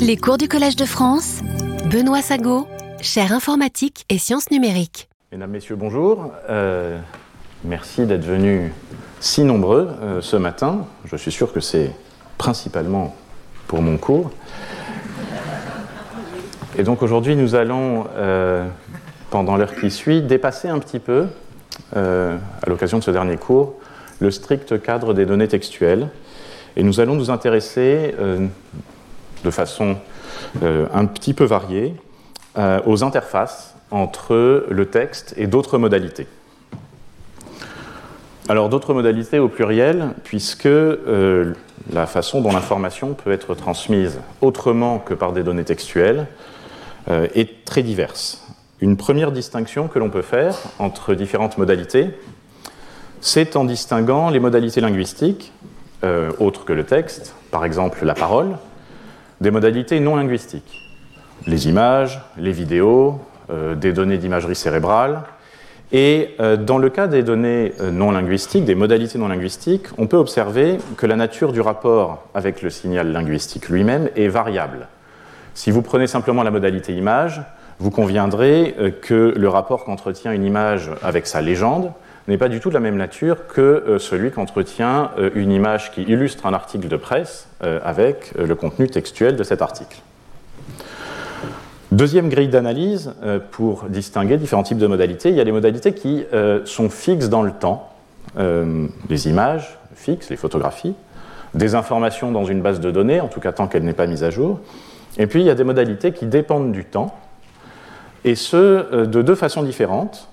Les cours du Collège de France, Benoît Sago, chaire informatique et sciences numériques. Mesdames, Messieurs, bonjour. Euh, merci d'être venus si nombreux euh, ce matin. Je suis sûr que c'est principalement pour mon cours. Et donc aujourd'hui, nous allons, euh, pendant l'heure qui suit, dépasser un petit peu, à l'occasion de ce dernier cours, le strict cadre des données textuelles. Et nous allons nous intéresser de façon euh, un petit peu variée euh, aux interfaces entre le texte et d'autres modalités. Alors d'autres modalités au pluriel, puisque euh, la façon dont l'information peut être transmise autrement que par des données textuelles est très diverse. Une première distinction que l'on peut faire entre différentes modalités, c'est en distinguant les modalités linguistiques, autres que le texte, par exemple la parole, des modalités non linguistiques. Les images, les vidéos, euh, des données d'imagerie cérébrale. Et euh, dans le cas des données euh, non linguistiques, des modalités non linguistiques, on peut observer que la nature du rapport avec le signal linguistique lui-même est variable. Si vous prenez simplement la modalité image, vous conviendrez que le rapport qu'entretient une image avec sa légende n'est pas du tout de la même nature que euh, celui qu'entretient euh, une image qui illustre un article de presse euh, avec le contenu textuel de cet article. Deuxième grille d'analyse pour distinguer différents types de modalités. Il y a des modalités qui sont fixes dans le temps, les images fixes, les photographies, des informations dans une base de données, en tout cas tant qu'elle n'est pas mise à jour. Et puis il y a des modalités qui dépendent du temps, et ce de deux façons différentes.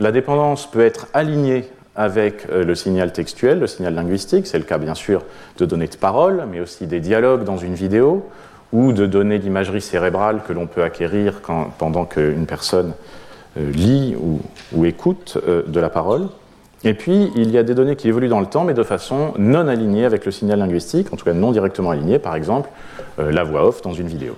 La dépendance peut être alignée avec euh, le signal textuel, le signal linguistique. C'est le cas bien sûr de données de parole, mais aussi des dialogues dans une vidéo ou de données d'imagerie cérébrale que l'on peut acquérir pendant qu'une personne euh, lit ou, écoute euh, de la parole. Et puis, il y a des données qui évoluent dans le temps, mais de façon non alignée avec le signal linguistique, en tout cas non directement alignée, par exemple la voix off dans une vidéo.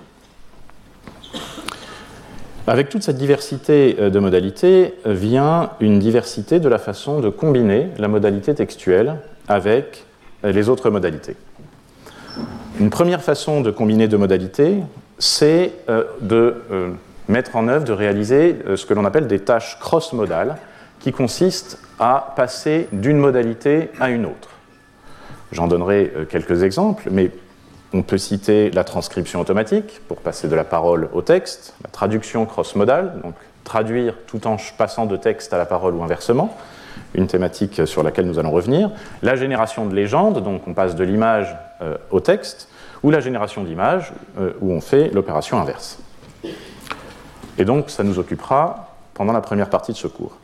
Avec toute cette diversité euh, de modalités euh, vient une diversité de la façon de combiner la modalité textuelle avec euh, les autres modalités. Une première façon de combiner deux modalités, c'est de mettre en œuvre, de réaliser ce que l'on appelle des tâches cross-modales, qui consistent à passer d'une modalité à une autre. J'en donnerai quelques exemples, mais on peut citer la transcription automatique pour passer de la parole au texte, la traduction cross-modale, donc traduire tout en passant de texte à la parole ou inversement, une thématique sur laquelle nous allons revenir, la génération de légendes, donc on passe de l'image euh, au texte, ou la génération d'images, euh, où on fait l'opération inverse. Et donc ça nous occupera pendant la première partie de ce cours.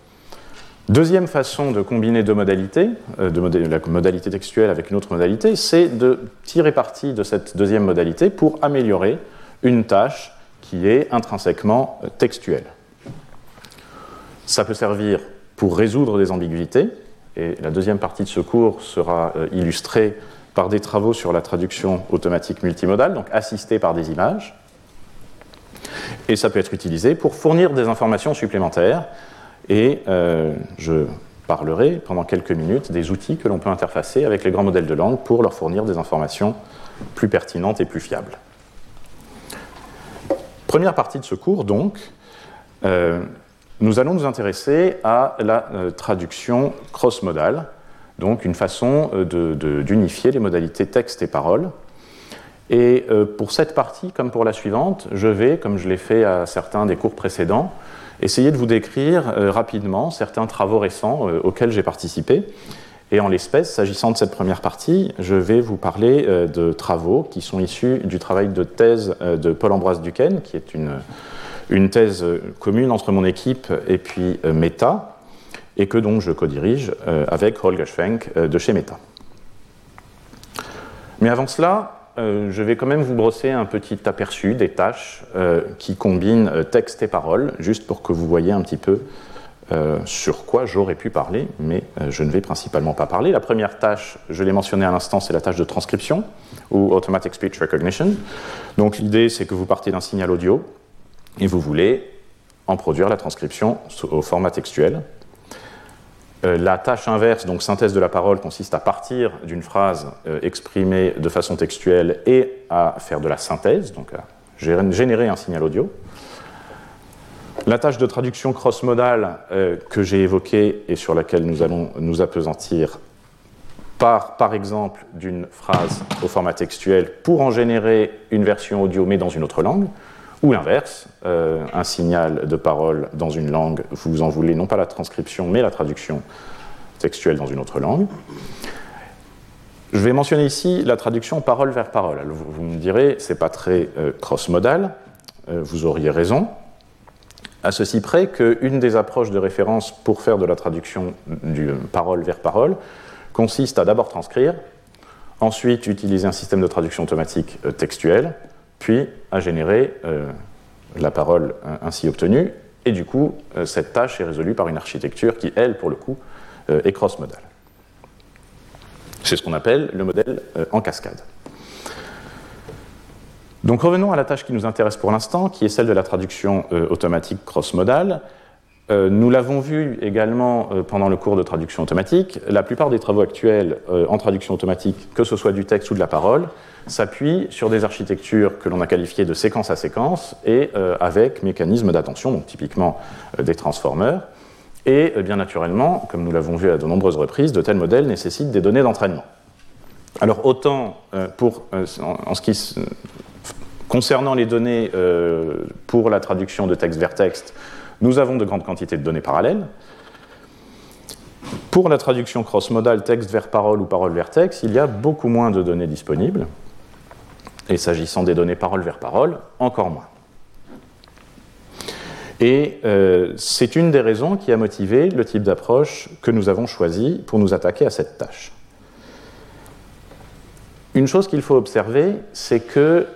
Deuxième façon de combiner deux modalités, euh, de la modalité textuelle avec une autre modalité, c'est de tirer parti de cette deuxième modalité pour améliorer une tâche qui est intrinsèquement euh, textuelle. Ça peut servir pour résoudre des ambiguïtés, et la deuxième partie de ce cours sera euh, illustrée par des travaux sur la traduction automatique multimodale, donc assistée par des images. Et ça peut être utilisé pour fournir des informations supplémentaires et euh, je parlerai pendant quelques minutes des outils que l'on peut interfacer avec les grands modèles de langue pour leur fournir des informations plus pertinentes et plus fiables. Première partie de ce cours, donc, euh, nous allons nous intéresser à la euh, traduction cross-modale, donc une façon d'unifier les modalités texte et parole. Et pour cette partie, comme pour la suivante, je vais, comme je l'ai fait à certains des cours précédents, essayer de vous décrire euh, rapidement certains travaux récents euh, auxquels j'ai participé. Et en l'espèce, s'agissant de cette première partie, je vais vous parler euh, de travaux qui sont issus du travail de thèse de Paul-Ambroise Duquesne, qui est une, une thèse commune entre mon équipe et puis Meta, et que donc je co-dirige avec Holger Schwenk de chez Meta. Mais avant cela, euh, je vais quand même vous brosser un petit aperçu des tâches euh, qui combinent euh, texte et parole, juste pour que vous voyez un petit peu sur quoi j'aurais pu parler, mais je ne vais principalement pas parler. La première tâche, je l'ai mentionné à l'instant, c'est la tâche de transcription, ou Automatic Speech Recognition. Donc l'idée, c'est que vous partez d'un signal audio et vous voulez en produire la transcription au format textuel. Euh, la tâche inverse, donc synthèse de la parole, consiste à partir d'une phrase euh, exprimée de façon textuelle et à faire de la synthèse, donc à générer un signal audio. La tâche de traduction cross-modale euh, que j'ai évoquée et sur laquelle nous allons nous appesantir part par exemple d'une phrase au format textuel pour en générer une version audio mais dans une autre langue, ou l'inverse, euh, un signal de parole dans une langue, vous en voulez non pas la transcription, mais la traduction textuelle dans une autre langue. Je vais mentionner ici la traduction parole vers parole. vous, me direz, c'est pas très euh, cross-modal, euh, vous auriez raison, à ceci près qu'une des approches de référence pour faire de la traduction du parole vers parole consiste à d'abord transcrire, ensuite utiliser un système de traduction automatique textuelle, puis à générer euh, la parole euh, ainsi obtenue. Et du coup, euh, cette tâche est résolue par une architecture qui, elle, pour le coup, est cross-modale. C'est ce qu'on appelle le modèle en cascade. Donc revenons à la tâche qui nous intéresse pour l'instant, qui est celle de la traduction automatique cross-modale. Nous l'avons vu également pendant le cours de traduction automatique. La plupart des travaux actuels en traduction automatique, que ce soit du texte ou de la parole, s'appuie sur des architectures que l'on a qualifiées de séquence à séquence et euh, avec mécanismes d'attention, donc typiquement euh, des transformers. Et euh, bien naturellement, comme nous l'avons vu à de nombreuses reprises, de tels modèles nécessitent des données d'entraînement. Alors autant pour, en, ce qui concernant les données pour la traduction de texte vers texte, nous avons de grandes quantités de données parallèles. Pour la traduction cross-modale texte vers parole ou parole vers texte, il y a beaucoup moins de données disponibles. Et s'agissant des données parole vers parole, encore moins. Et euh, c'est une des raisons qui a motivé le type d'approche que nous avons choisi pour nous attaquer à cette tâche. Une chose qu'il faut observer, c'est que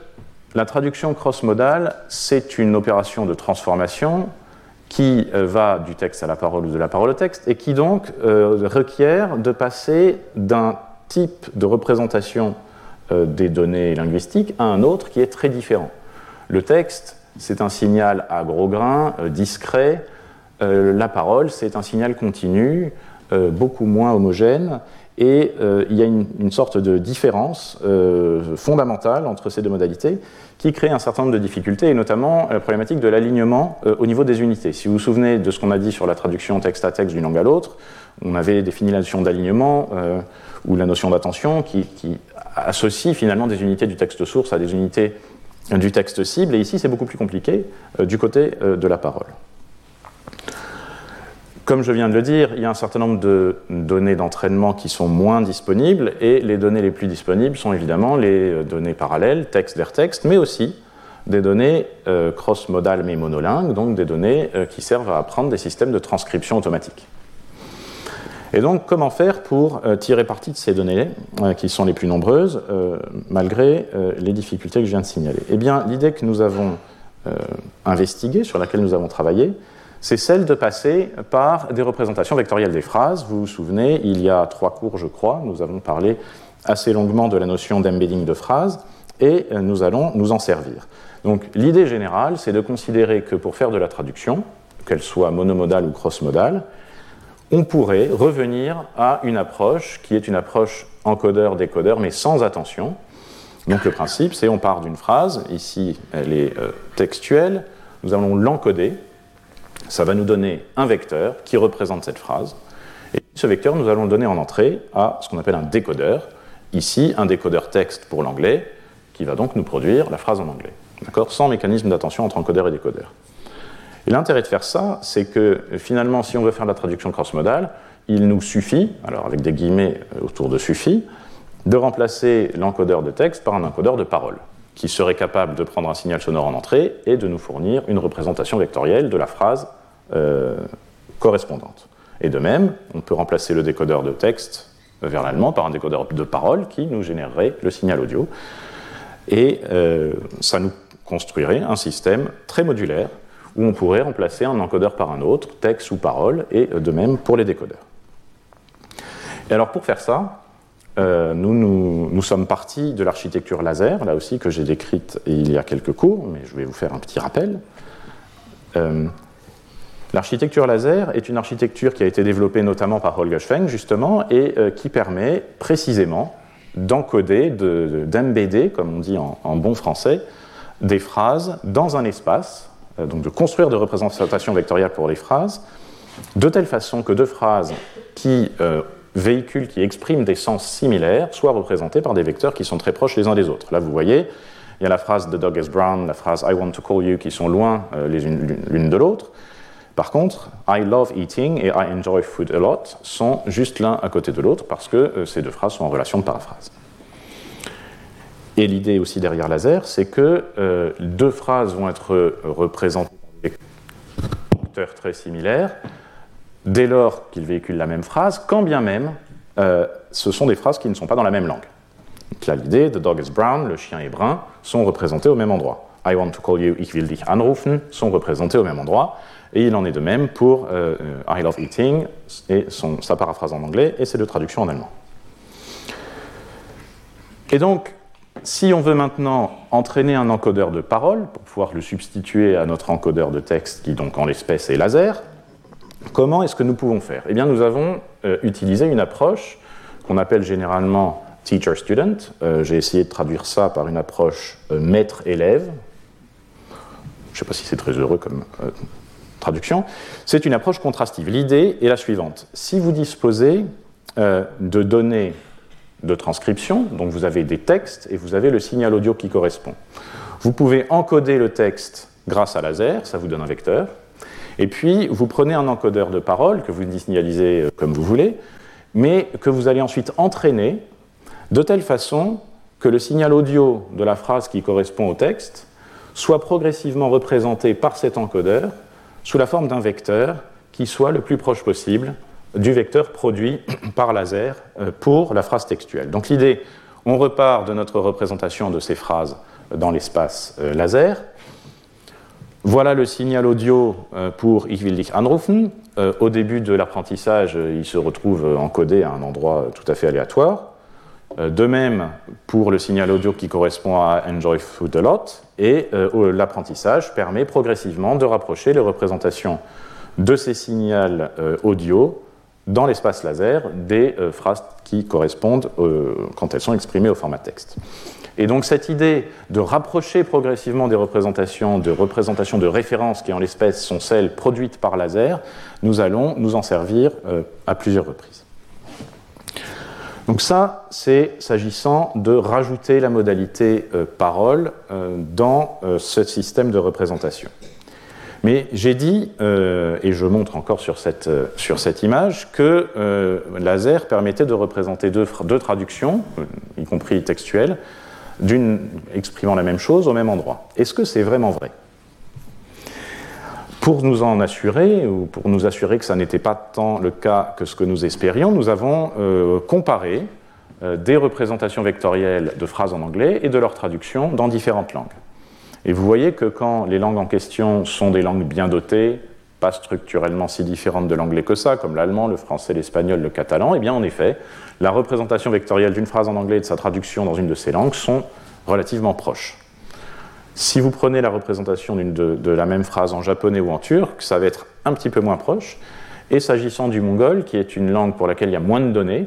la traduction cross-modale, c'est une opération de transformation qui euh, va du texte à la parole ou de la parole au texte, et qui donc euh, requiert de passer d'un type de représentation euh, des données linguistiques à un autre qui est très différent. Le texte, c'est un signal à gros grains, discret. La parole, c'est un signal continu, beaucoup moins homogène. Et il y a une, sorte de différence fondamentale entre ces deux modalités qui crée un certain nombre de difficultés, et notamment la problématique de l'alignement au niveau des unités. Si vous vous souvenez de ce qu'on a dit sur la traduction texte à texte d'une langue à l'autre, on avait défini la notion d'alignement ou la notion d'attention qui, associe finalement des unités du texte source à des unités du texte cible, et ici c'est beaucoup plus compliqué euh, du côté euh, de la parole. Comme je viens de le dire, il y a un certain nombre de données d'entraînement qui sont moins disponibles, et les données les plus disponibles sont évidemment les euh, données parallèles, texte vers texte, mais aussi des données cross-modales mais monolingues, donc des données qui servent à apprendre des systèmes de transcription automatique. Et donc, comment faire pour euh, tirer parti de ces données, euh, qui sont les plus nombreuses, euh, malgré les difficultés que je viens de signaler? Eh bien, l'idée que nous avons investiguée, sur laquelle nous avons travaillé, c'est celle de passer par des représentations vectorielles des phrases. Vous vous souvenez, il y a trois cours, je crois, nous avons parlé assez longuement de la notion d'embedding de phrases, et nous allons nous en servir. Donc, l'idée générale, c'est de considérer que pour faire de la traduction, qu'elle soit monomodale ou cross-modale, on pourrait revenir à une approche qui est une approche encodeur-décodeur, mais sans attention. Donc le principe, c'est on part d'une phrase, ici elle est euh, textuelle, nous allons l'encoder, ça va nous donner un vecteur qui représente cette phrase, et ce vecteur, nous allons le donner en entrée à ce qu'on appelle un décodeur, ici un décodeur texte pour l'anglais, qui va donc nous produire la phrase en anglais, d'accord, sans mécanisme d'attention entre encodeur et décodeur. Et l'intérêt de faire ça, c'est que finalement, si on veut faire la traduction cross-modale, il nous suffit, alors avec des guillemets euh, autour de suffit, de remplacer l'encodeur de texte par un encodeur de parole, qui serait capable de prendre un signal sonore en entrée et de nous fournir une représentation vectorielle de la phrase euh, correspondante. Et de même, on peut remplacer le décodeur de texte vers l'allemand par un décodeur de parole qui nous générerait le signal audio. Et euh, ça nous construirait un système très modulaire où on pourrait remplacer un encodeur par un autre, texte ou parole, et de même pour les décodeurs. Et alors pour faire ça, euh, nous, nous, sommes partis de l'architecture laser, là aussi que j'ai décrite il y a quelques cours, mais je vais vous faire un petit rappel. L'architecture laser est une architecture qui a été développée notamment par Holger Schwenk, justement, et qui permet précisément d'encoder, d'embedder, comme on dit en, bon français, des phrases dans un espace, donc de construire des représentations vectorielles pour les phrases, de telle façon que deux phrases qui véhicules qui expriment des sens similaires soient représentés par des vecteurs qui sont très proches les uns des autres. Là, vous voyez, il y a la phrase de Doug S. Brown, la phrase I want to call you qui sont loin euh, l'une de l'autre. Par contre, I love eating et I enjoy food a lot sont juste l'un à côté de l'autre parce que euh, ces deux phrases sont en relation de paraphrase. Et l'idée aussi derrière laser, c'est que euh, deux phrases vont être représentées par des vecteurs très similaires, dès lors qu'ils véhiculent la même phrase, quand bien même euh, ce sont des phrases qui ne sont pas dans la même langue. Donc là, l'idée, the dog is brown, le chien est brun, sont représentés au même endroit. I want to call you, ich will dich anrufen, sont représentés au même endroit. Et il en est de même pour euh, I love eating, et son, sa paraphrase en anglais, et ses deux traductions en allemand. Et donc, si on veut maintenant entraîner un encodeur de parole, pour pouvoir le substituer à notre encodeur de texte, qui donc en l'espèce est laser, Comment est-ce que nous pouvons faire? Eh bien, nous avons euh, utilisé une approche qu'on appelle généralement teacher-student. Euh, j'ai essayé de traduire ça par une approche euh, maître-élève. Je ne sais pas si c'est très heureux comme traduction. C'est une approche contrastive. L'idée est la suivante. Si vous disposez de données de transcription, donc vous avez des textes et vous avez le signal audio qui correspond, vous pouvez encoder le texte grâce à laser, ça vous donne un vecteur. Et puis, vous prenez un encodeur de parole que vous signalisez euh, comme vous voulez, mais que vous allez ensuite entraîner de telle façon que le signal audio de la phrase qui correspond au texte soit progressivement représenté par cet encodeur sous la forme d'un vecteur qui soit le plus proche possible du vecteur produit par laser euh, pour la phrase textuelle. Donc l'idée, on repart de notre représentation de ces phrases dans l'espace euh, laser, voilà le signal audio euh, pour Ich will dich anrufen. Au début de l'apprentissage, il se retrouve encodé à un endroit tout à fait aléatoire. De même pour le signal audio qui correspond à Enjoy Food a Lot. Et l'apprentissage permet progressivement de rapprocher les représentations de ces signaux audio dans l'espace laser des phrases qui correspondent quand elles sont exprimées au format texte. Et donc cette idée de rapprocher progressivement des représentations, de représentations de qui en l'espèce sont celles produites par laser, nous allons nous en servir euh, à plusieurs reprises. Donc ça, c'est s'agissant de rajouter la modalité euh, parole euh, dans ce système de représentation. Mais j'ai dit, et je montre encore sur cette, image, que laser permettait de représenter deux traductions, y compris textuelles, d'une exprimant la même chose au même endroit. Est-ce que c'est vraiment vrai? Pour nous en assurer, ou pour nous assurer que ça n'était pas tant le cas que ce que nous espérions, nous avons euh, comparé euh, des représentations vectorielles de phrases en anglais et de leur traduction dans différentes langues. Et vous voyez que quand les langues en question sont des langues bien dotées, pas structurellement si différentes de l'anglais que ça, comme l'allemand, le français, l'espagnol, le catalan, et eh bien en effet, la représentation vectorielle d'une phrase en anglais et de sa traduction dans une de ces langues sont relativement proches. Si vous prenez la représentation de, la même phrase en japonais ou en turc, ça va être un petit peu moins proche. Et s'agissant du mongol, qui est une langue pour laquelle il y a moins de données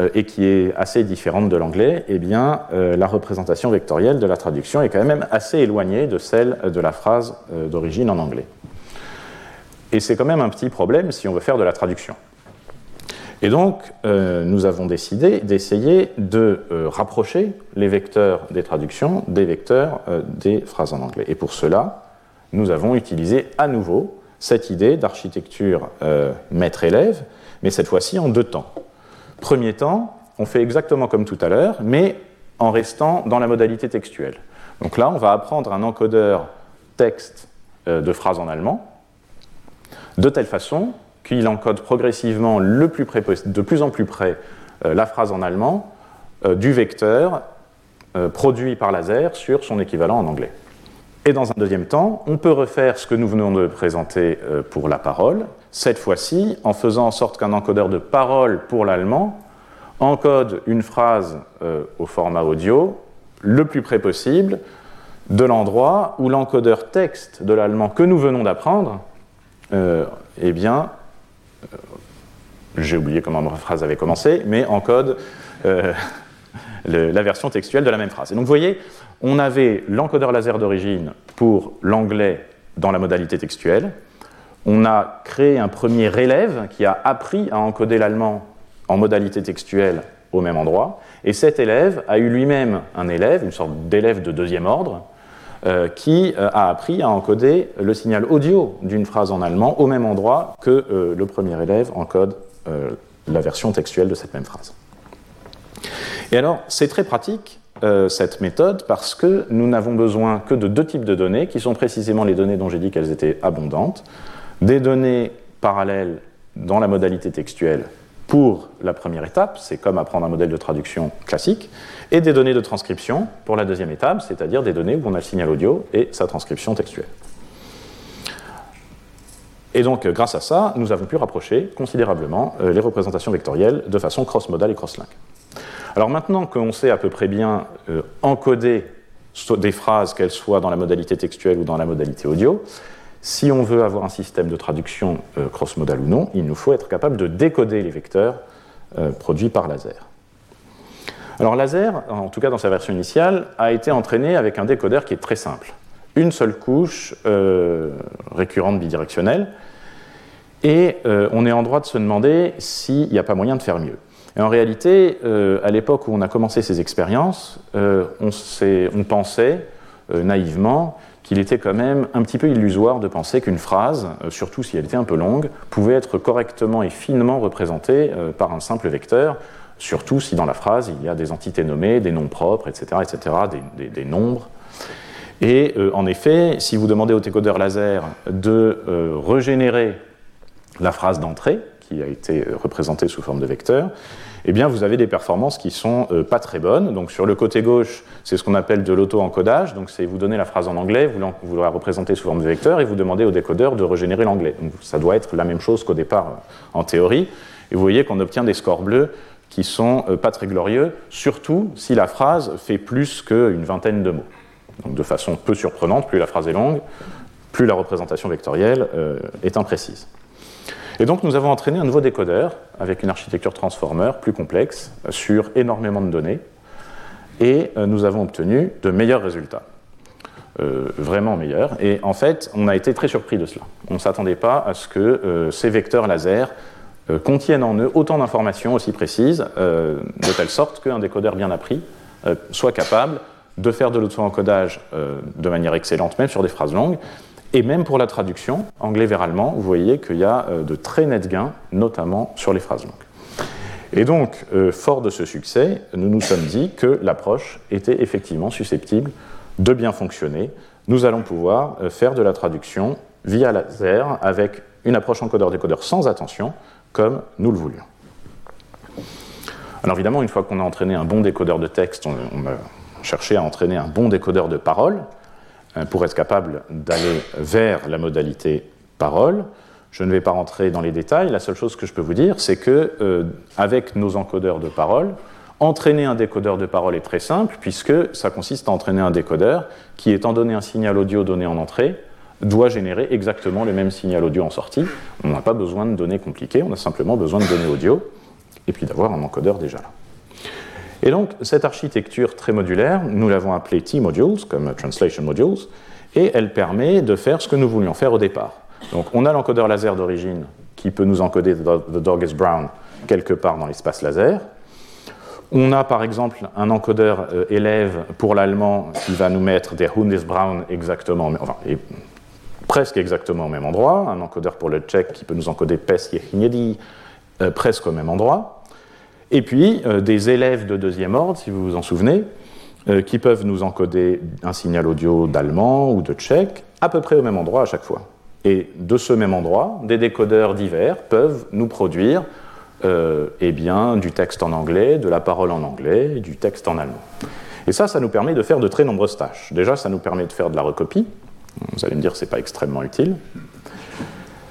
euh, et qui est assez différente de l'anglais, eh bien, euh, la représentation vectorielle de la traduction est quand même assez éloignée de celle de la phrase euh, d'origine en anglais. Et c'est quand même un petit problème si on veut faire de la traduction. Et donc, euh, nous avons décidé d'essayer de euh, rapprocher les vecteurs des traductions des vecteurs euh, des phrases en anglais. Et pour cela, nous avons utilisé à nouveau cette idée d'architecture maître-élève, mais cette fois-ci en deux temps. Premier temps, on fait exactement comme tout à l'heure, mais en restant dans la modalité textuelle. Donc là, on va apprendre un encodeur texte de phrases en allemand, de telle façon qu'il encode progressivement le plus près, de plus en plus près euh, la phrase en allemand euh, du vecteur euh, produit par laser sur son équivalent en anglais. Et dans un deuxième temps, on peut refaire ce que nous venons de présenter pour la parole, cette fois-ci en faisant en sorte qu'un encodeur de parole pour l'allemand encode une phrase au format audio le plus près possible de l'endroit où l'encodeur texte de l'allemand que nous venons d'apprendre eh bien, j'ai oublié comment ma phrase avait commencé, mais encode la version textuelle de la même phrase. Et donc vous voyez, on avait l'encodeur laser d'origine pour l'anglais dans la modalité textuelle. On a créé un premier élève qui a appris à encoder l'allemand en modalité textuelle au même endroit. Et cet élève a eu lui-même un élève, une sorte d'élève de deuxième ordre, euh, qui euh, a appris à encoder le signal audio d'une phrase en allemand au même endroit que euh, le premier élève encode la version textuelle de cette même phrase. Et alors, c'est très pratique euh, cette méthode parce que nous n'avons besoin que de deux types de données, qui sont précisément les données dont j'ai dit qu'elles étaient abondantes, des données parallèles dans la modalité textuelle pour la première étape, c'est comme apprendre un modèle de traduction classique, et des données de transcription pour la deuxième étape, c'est-à-dire des données où on a le signal audio et sa transcription textuelle. Et donc, grâce à ça, nous avons pu rapprocher considérablement euh, les représentations vectorielles de façon cross-modale et cross-link. Alors maintenant qu'on sait à peu près bien euh, encoder des phrases, qu'elles soient dans la modalité textuelle ou dans la modalité audio, si on veut avoir un système de traduction euh, cross-modal ou non, il nous faut être capable de décoder les vecteurs euh, produits par laser. Alors laser, en tout cas dans sa version initiale, a été entraîné avec un décodeur qui est très simple. Une seule couche récurrente bidirectionnelle, et on est en droit de se demander s'il n'y a pas moyen de faire mieux. Et en réalité, euh, à l'époque où on a commencé ces expériences, euh, on, pensait euh, naïvement qu'il était quand même un petit peu illusoire de penser qu'une phrase, surtout si elle était un peu longue, pouvait être correctement et finement représentée par un simple vecteur, surtout si dans la phrase il y a des entités nommées, des noms propres, etc., etc., des, nombres. Et en effet, si vous demandez au décodeur laser de régénérer la phrase d'entrée, qui a été représentée sous forme de vecteur, eh bien vous avez des performances qui sont euh, pas très bonnes. Donc sur le côté gauche, c'est ce qu'on appelle de l'auto-encodage. Donc c'est vous donnez la phrase en anglais, vous, la représentez sous forme de vecteur et vous demandez au décodeur de régénérer l'anglais. Donc ça doit être la même chose qu'au départ euh, en théorie. Et vous voyez qu'on obtient des scores bleus qui sont euh, pas très glorieux, surtout si la phrase fait plus qu'une vingtaine de mots. Donc de façon peu surprenante, plus la phrase est longue, plus la représentation vectorielle est imprécise. Et donc nous avons entraîné un nouveau décodeur avec une architecture transformer plus complexe sur énormément de données et euh, nous avons obtenu de meilleurs résultats. Euh, vraiment meilleurs. Et en fait, on a été très surpris de cela. On ne s'attendait pas à ce que euh, ces vecteurs laser contiennent en eux autant d'informations aussi précises, de telle sorte qu'un décodeur bien appris soit capable de faire de l'auto-encodage de manière excellente, même sur des phrases longues, et même pour la traduction, anglais vers allemand, vous voyez qu'il y a euh, de très nets gains, notamment sur les phrases longues. Et donc, euh, fort de ce succès, nous nous sommes dit que l'approche était effectivement susceptible de bien fonctionner. Nous allons pouvoir euh, faire de la traduction via laser avec une approche encodeur-décodeur sans attention, comme nous le voulions. Alors évidemment, une fois qu'on a entraîné un bon décodeur de texte, on, on a cherché à entraîner un bon décodeur de parole. Euh, pour être capable d'aller vers la modalité parole. Je ne vais pas rentrer dans les détails. La seule chose que je peux vous dire, c'est que euh, avec nos encodeurs de parole, entraîner un décodeur de parole est très simple puisque ça consiste à entraîner un décodeur qui, étant donné un signal audio donné en entrée, doit générer exactement le même signal audio en sortie. On n'a pas besoin de données compliquées, on a simplement besoin de données audio et puis d'avoir un encodeur déjà là. Et donc, cette architecture très modulaire, nous l'avons appelée T-modules, comme Translation Modules, et elle permet de faire ce que nous voulions faire au départ. Donc, on a l'encodeur laser d'origine qui peut nous encoder The Dog is Brown quelque part dans l'espace laser. On a par exemple un encodeur euh, élève pour l'allemand qui va nous mettre des Hund is Brown exactement, enfin, presque exactement au même endroit. Un encodeur pour le tchèque qui peut nous encoder Pes euh, presque au même endroit. Et puis euh, des élèves de deuxième ordre, si vous vous en souvenez, euh, qui peuvent nous encoder un signal audio d'allemand ou de tchèque à peu près au même endroit à chaque fois. Et de ce même endroit, des décodeurs divers peuvent nous produire euh, eh bien, du texte en anglais, de la parole en anglais, du texte en allemand. Et ça, ça nous permet de faire de très nombreuses tâches. Déjà, ça nous permet de faire de la recopie. Vous allez me dire que ce n'est pas extrêmement utile.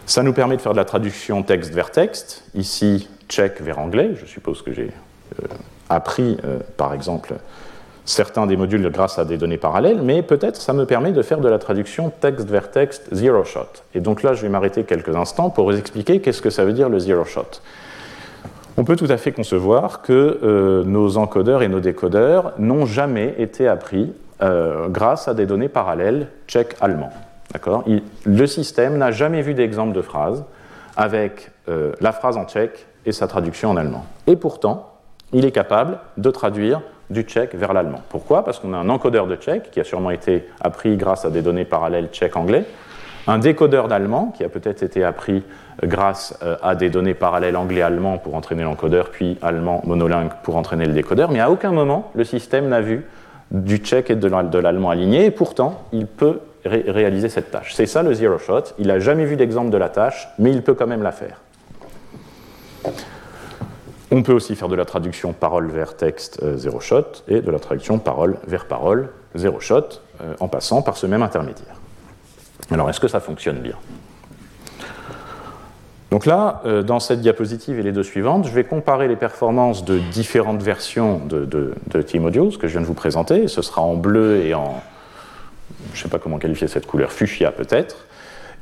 Ça nous permet de faire de la traduction texte vers texte. Ici, tchèque vers anglais. Je suppose que j'ai euh, appris, euh, par exemple, certains des modules grâce à des données parallèles, mais peut-être ça me permet de faire de la traduction texte vers texte zero shot. Et donc là, je vais m'arrêter quelques instants pour vous expliquer qu'est-ce que ça veut dire le zero shot. On peut tout à fait concevoir que euh, nos encodeurs et nos décodeurs n'ont jamais été appris grâce à des données parallèles tchèque-allemand. Le système n'a jamais vu d'exemple de phrase avec la phrase en tchèque et sa traduction en allemand. Et pourtant, il est capable de traduire du tchèque vers l'allemand. Pourquoi? Parce qu'on a un encodeur de tchèque qui a sûrement été appris grâce à des données parallèles tchèque-anglais, un décodeur d'allemand qui a peut-être été appris grâce euh, à des données parallèles anglais-allemand pour entraîner l'encodeur, puis allemand monolingue pour entraîner le décodeur, mais à aucun moment le système n'a vu du tchèque et de l'allemand aligné, et pourtant il peut réaliser cette tâche. C'est ça le zero shot, il n'a jamais vu d'exemple de la tâche, mais il peut quand même la faire. On peut aussi faire de la traduction parole vers texte euh, zero shot et de la traduction parole vers parole zero shot euh, en passant par ce même intermédiaire. Alors est-ce que ça fonctionne bien? Donc là, euh, dans cette diapositive et les deux suivantes, je vais comparer les performances de différentes versions de, de, de T-Modules que je viens de vous présenter. Ce sera en bleu et en, je ne sais pas comment qualifier cette couleur, fuchsia peut-être.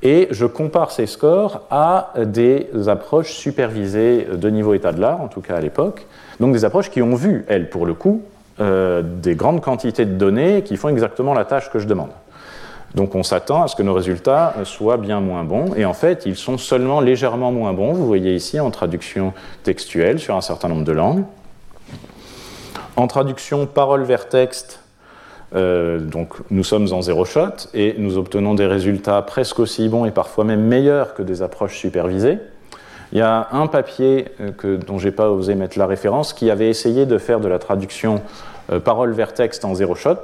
Et je compare ces scores à des approches supervisées de niveau état de l'art, en tout cas à l'époque. Donc des approches qui ont vu, elles, pour le coup, euh, des grandes quantités de données qui font exactement la tâche que je demande. Donc on s'attend à ce que nos résultats soient bien moins bons, et en fait ils sont seulement légèrement moins bons, vous voyez ici en traduction textuelle sur un certain nombre de langues. En traduction parole vers texte, euh, donc nous sommes en zéro shot et nous obtenons des résultats presque aussi bons et parfois même meilleurs que des approches supervisées. Il y a un papier euh, que, dont je n'ai pas osé mettre la référence qui avait essayé de faire de la traduction euh, parole vers texte en zéro shot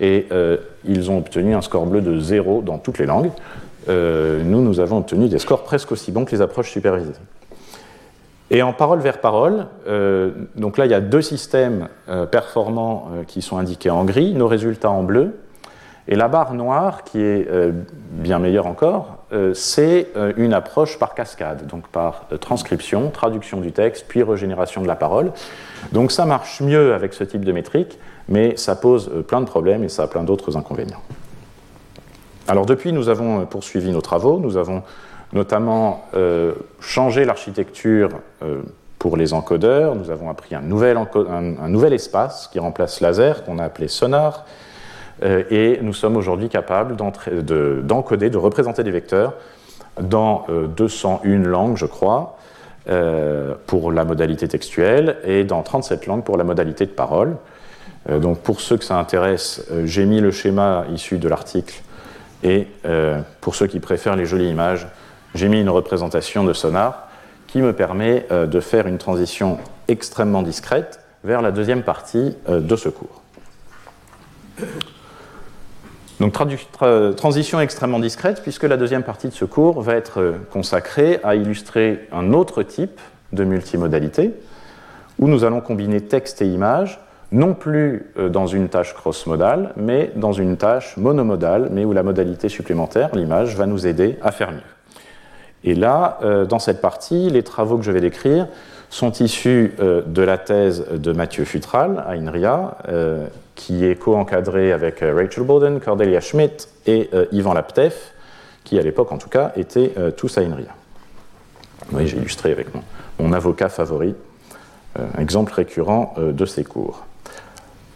et ils ont obtenu un score bleu de 0 dans toutes les langues. Nous, nous avons obtenu des scores presque aussi bons que les approches supervisées. Et en parole vers parole, euh, donc là il y a deux systèmes performants qui sont indiqués en gris, nos résultats en bleu, et la barre noire, qui est bien meilleure encore, c'est une approche par cascade, donc par transcription, traduction du texte, puis régénération de la parole. Donc ça marche mieux avec ce type de métrique, mais ça pose euh, plein de problèmes et ça a plein d'autres inconvénients. Alors depuis, nous avons euh, poursuivi nos travaux, nous avons notamment euh, changé l'architecture pour les encodeurs, nous avons appris un nouvel, espace qui remplace laser, qu'on a appelé sonar, et nous sommes aujourd'hui capables d'encoder, de, représenter des vecteurs dans 201 langues, je crois, pour la modalité textuelle, et dans 37 langues pour la modalité de parole. Euh, donc pour ceux que ça intéresse, euh, j'ai mis le schéma issu de l'article et euh, pour ceux qui préfèrent les jolies images, j'ai mis une représentation de sonar qui me permet de faire une transition extrêmement discrète vers la deuxième partie de ce cours. Donc transition extrêmement discrète puisque la deuxième partie de ce cours va être consacrée à illustrer un autre type de multimodalité où nous allons combiner texte et image non plus euh, dans une tâche cross-modale, mais dans une tâche monomodale, mais où la modalité supplémentaire, l'image, va nous aider à faire mieux. Et là, euh, dans cette partie, les travaux que je vais décrire sont issus euh, de la thèse de Mathieu Futral à INRIA, qui est co-encadrée avec Rachel Bowden, Cordelia Schmidt et Ivan Laptev, qui à l'époque en tout cas étaient tous à INRIA. Oui, j'ai illustré avec mon avocat favori, exemple récurrent de ces cours.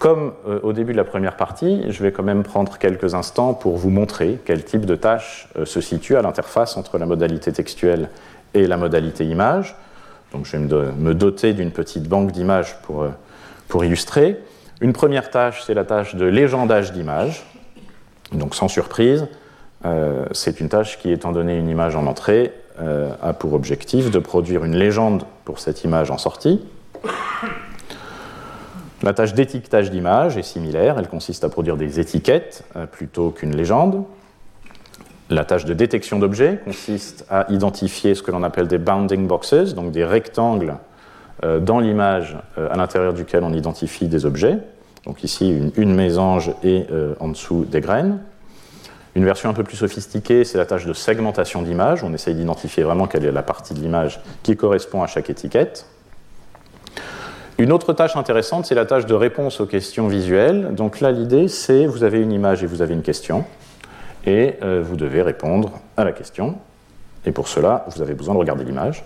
Comme euh, au début de la première partie, je vais quand même prendre quelques instants pour vous montrer quel type de tâche euh, se situe à l'interface entre la modalité textuelle et la modalité image. Donc je vais me doter d'une petite banque d'images pour, euh, pour illustrer. Une première tâche, c'est la tâche de légendage d'images. Donc sans surprise, c'est une tâche qui, étant donné une image en entrée, a pour objectif de produire une légende pour cette image en sortie. La tâche d'étiquetage d'image est similaire, elle consiste à produire des étiquettes euh, plutôt qu'une légende. La tâche de détection d'objets consiste à identifier ce que l'on appelle des bounding boxes, donc des rectangles euh, dans l'image euh, à l'intérieur duquel on identifie des objets. Donc ici une, mésange et en dessous des graines. Une version un peu plus sophistiquée, c'est la tâche de segmentation d'image. On essaye d'identifier vraiment quelle est la partie de l'image qui correspond à chaque étiquette. Une autre tâche intéressante, c'est la tâche de réponse aux questions visuelles. Donc là, l'idée, c'est vous avez une image et vous avez une question, et euh, vous devez répondre à la question. Et pour cela, vous avez besoin de regarder l'image.